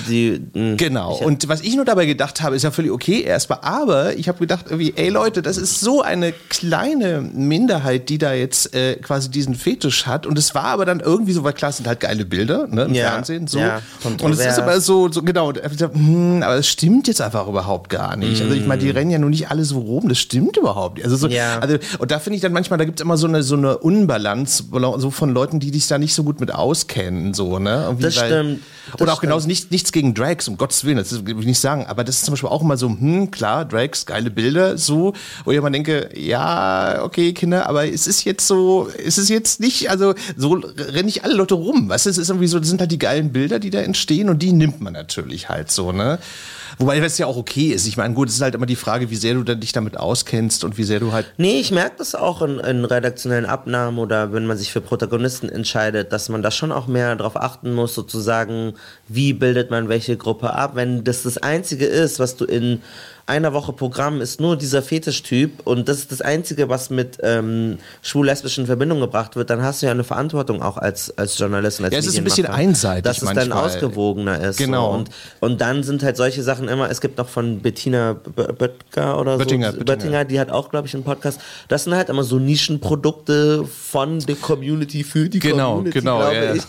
Die, die, die, Genau. Und was ich nur dabei gedacht habe, ist ja völlig okay erstmal, aber ich habe gedacht, irgendwie, ey Leute, das ist so eine kleine Minderheit, die da jetzt äh, quasi diesen Fetisch hat. Und es war aber dann irgendwie so, weil klar, es sind halt geile Bilder ne, im Ja, Fernsehen. So. ja, und es ist aber so, so genau, hab hm, aber es stimmt jetzt einfach überhaupt gar nicht. Also ich meine, die rennen ja nur nicht alle so rum, das stimmt überhaupt nicht. Also so, Ja. also, und da finde ich dann manchmal, da gibt es immer so eine, so eine Unbalance so von Leuten, die sich da nicht so gut mit auskennen. So, ne? Irgendwie, Das stimmt, das oder auch stimmt. genauso nicht, nichts gegen Drags, um Gottes Willen, das will ich nicht sagen. Aber das ist zum Beispiel auch immer so, hm, klar, Drags, geile Bilder, so. Wo ich immer denke, ja, okay, Kinder, aber es ist jetzt so, es ist jetzt nicht, also so rennen nicht alle Leute rum. Weißt du, es ist irgendwie so, das sind halt die geilen Bilder, die da entstehen und die nimmt man natürlich halt so, ne? Wobei das ja auch okay ist. Ich meine, gut, es ist halt immer die Frage, wie sehr du dich damit auskennst und wie sehr du halt Nee, ich merke das auch in, in redaktionellen Abnahmen oder wenn man sich für Protagonisten entscheidet, dass man da schon auch mehr darauf achten muss, sozusagen, wie bildet man welche Gruppe ab. Wenn das das Einzige ist, was du in einer Woche Programm ist nur dieser Fetischtyp und das ist das Einzige, was mit ähm, schwul-lesbischen Verbindung gebracht wird, dann hast du ja eine Verantwortung auch als, als Journalist und als Ja, es ist ein bisschen einseitig Dass es dann ausgewogener ist. Genau. So. Und, und dann sind halt solche Sachen immer, es gibt noch von Bettina Böttger oder Böttinger, so, Böttinger. Böttinger, die hat auch, glaube ich, einen Podcast. Das sind halt immer so Nischenprodukte von der Community für die Genau, Community, genau, glaube ja. ich.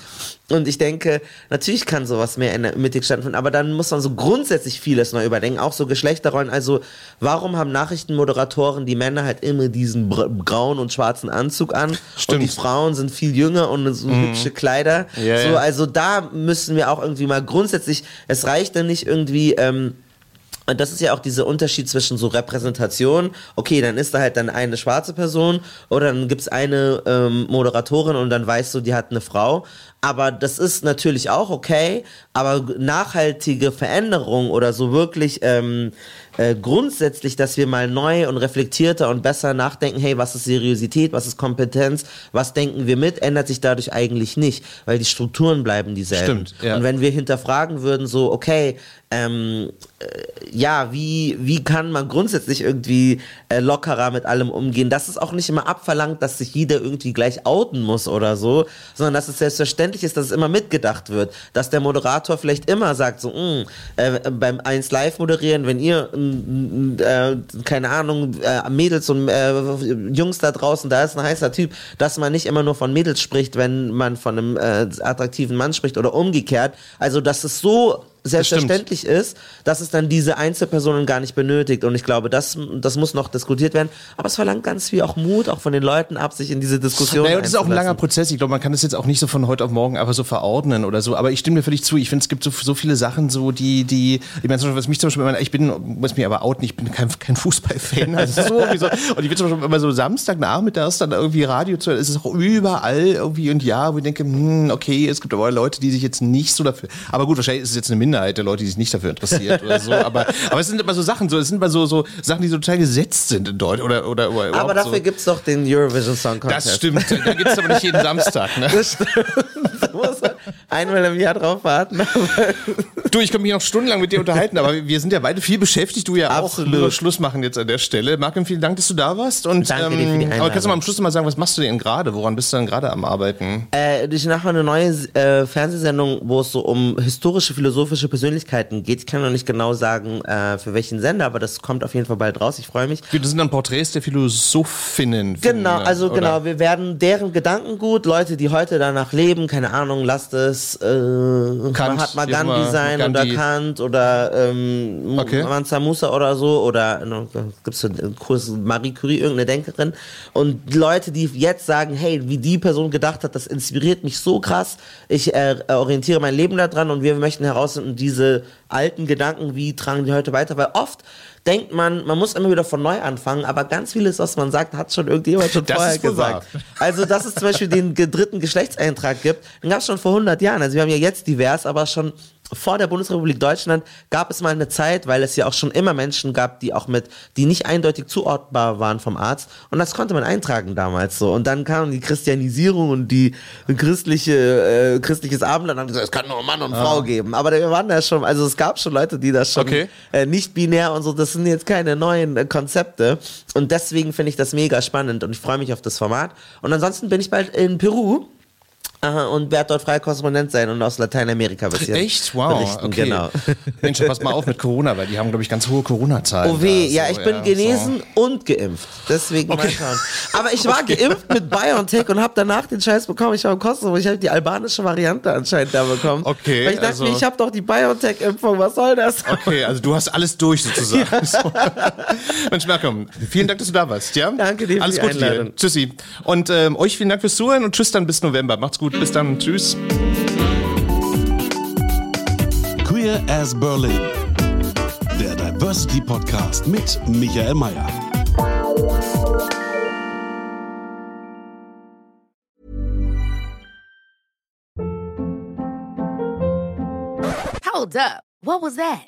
Und ich denke, natürlich kann sowas mehr in der Mitte stattfinden, aber dann muss man so grundsätzlich vieles neu überdenken, auch so Geschlechterrollen. Also, warum haben Nachrichtenmoderatoren die Männer halt immer diesen grauen und schwarzen Anzug an Stimmt. und die Frauen sind viel jünger und so hübsche Kleider? Ja, so, also da müssen wir auch irgendwie mal grundsätzlich, es reicht dann nicht irgendwie, ähm, und das ist ja auch dieser Unterschied zwischen so Repräsentation. Okay, dann ist da halt dann eine schwarze Person oder dann gibt's eine ähm, Moderatorin und dann weißt du, die hat eine Frau. Aber das ist natürlich auch okay, aber nachhaltige Veränderung oder so wirklich ähm, äh, grundsätzlich, dass wir mal neu und reflektierter und besser nachdenken, hey, was ist Seriosität, was ist Kompetenz, was denken wir mit, ändert sich dadurch eigentlich nicht, weil die Strukturen bleiben dieselben. Stimmt, ja. Und wenn wir hinterfragen würden, so, okay, ähm, äh, ja, wie, wie kann man grundsätzlich irgendwie äh, lockerer mit allem umgehen? Das ist auch nicht immer abverlangt, dass sich jeder irgendwie gleich outen muss oder so, sondern dass es selbstverständlich ist, dass es immer mitgedacht wird, dass der Moderator vielleicht immer sagt, so, mh, äh, beim 1 Live moderieren, wenn ihr, äh, keine Ahnung, äh, Mädels und äh, Jungs da draußen, da ist ein heißer Typ, dass man nicht immer nur von Mädels spricht, wenn man von einem äh, attraktiven Mann spricht oder umgekehrt. Also, dass es so selbstverständlich ist, dass es dann diese Einzelpersonen gar nicht benötigt. Und ich glaube, das, das muss noch diskutiert werden. Aber es verlangt ganz viel auch Mut, auch von den Leuten ab, sich in diese Diskussion Naja, und das ist auch ein langer. Prozess. Ich glaube, man kann das jetzt auch nicht so von heute auf morgen einfach so verordnen oder so. Aber ich stimme dir völlig zu. Ich finde, es gibt so, so viele Sachen, so die, die, ich meine, was mich zum Beispiel ich bin, muss mich aber outen, ich bin kein, kein Fußballfan. Also so. Und ich bin zum Beispiel immer so Samstagnachmittags dann irgendwie Radio zu hören. Es ist auch überall irgendwie und ja, wo ich denke, hm, okay, es gibt aber Leute, die sich jetzt nicht so dafür, aber gut, wahrscheinlich ist es jetzt eine Minderheit der Leute, die sich nicht dafür interessiert oder so. Aber, aber es sind immer so Sachen, so, es sind immer so, so Sachen, die so total gesetzt sind in Deutschland oder, oder, oder Aber dafür so. gibt's doch den Eurovision Song Contest. Das stimmt, da gibt es aber nicht jeden Samstag. Ne? Das stimmt. <laughs> Muss einmal im Jahr drauf warten. <laughs> Du, ich kann mich noch stundenlang mit dir unterhalten, aber wir sind ja beide viel beschäftigt, du ja auch. Absolut. Müssen wir Schluss machen jetzt an der Stelle. Martin, vielen Dank, dass du da warst. Und, Danke dir für die aber kannst du mal am Schluss mal sagen, was machst du denn gerade? Woran bist du denn gerade am Arbeiten? Äh, ich mache eine neue äh, Fernsehsendung, wo es so um historische, philosophische Persönlichkeiten geht. Ich kann noch nicht genau sagen, äh, für welchen Sender, aber das kommt auf jeden Fall bald raus. Ich freue mich. Das sind dann Porträts der Philosophinnen. Genau, also oder? genau, wir werden deren Gedankengut, Leute, die heute danach leben, keine Ahnung, lasst es äh, Kant, Mahatma Gandhi sein oder Gandhi. Kant oder ähm, Okay. Mansa Musa oder so oder äh, gibt's so einen Kurs Marie Curie, irgendeine Denkerin und Leute, die jetzt sagen, hey, wie die Person gedacht hat, das inspiriert mich so krass, ich äh, orientiere mein Leben daran und wir möchten herausfinden, diese alten Gedanken, wie tragen die heute weiter, weil oft denkt man, man muss immer wieder von neu anfangen, aber ganz vieles, was man sagt, hat schon irgendjemand schon <laughs> Das vorher gesagt. Also, dass es zum Beispiel den dritten Geschlechtseintrag gibt, den gab es schon vor 100 Jahren. Also, wir haben ja jetzt divers, aber schon vor der Bundesrepublik Deutschland gab es mal eine Zeit, weil es ja auch schon immer Menschen gab, die auch mit, die nicht eindeutig zuordnbar waren vom Arzt. Und das konnte man eintragen damals so. Und dann kam die Christianisierung und die christliche, äh, christliches Abendland und haben gesagt, es kann nur Mann und Frau geben. Aber wir waren da schon, also es gab schon Leute, die das schon Okay. äh, nicht binär und so, das sind jetzt keine neuen äh, Konzepte. Und deswegen finde ich das mega spannend und ich freue mich auf das Format. Und ansonsten bin ich bald in Peru. Aha, und werde dort freier Korrespondent sein und aus Lateinamerika bisschen Echt? Wow. berichten. Okay. Genau. <laughs> Mensch, pass mal auf mit Corona, weil die haben, glaube ich, ganz hohe Corona-Zahlen. Oh weh, ja, so, ich bin ja, genesen und geimpft. Deswegen mal schauen. Aber ich war geimpft mit BioNTech und habe danach den Scheiß bekommen. Ich war im Kosovo, ich habe die albanische Variante anscheinend da bekommen. Okay, Weil ich dachte also- mir, ich habe doch die BioNTech-Impfung, was soll das? So. Okay, also du hast alles durch sozusagen. <laughs> So. Mensch, Malcolm, vielen Dank, dass du da warst. Ja? Danke dir für Alles die Gute dir. Einladung. Tschüssi. Und ähm, euch vielen Dank fürs Zuhören und tschüss dann bis November. Macht's gut, bis dann. Tschüss. Queer as Berlin. Der Diversity Podcast mit Michael Mayer. Hold up. What was that?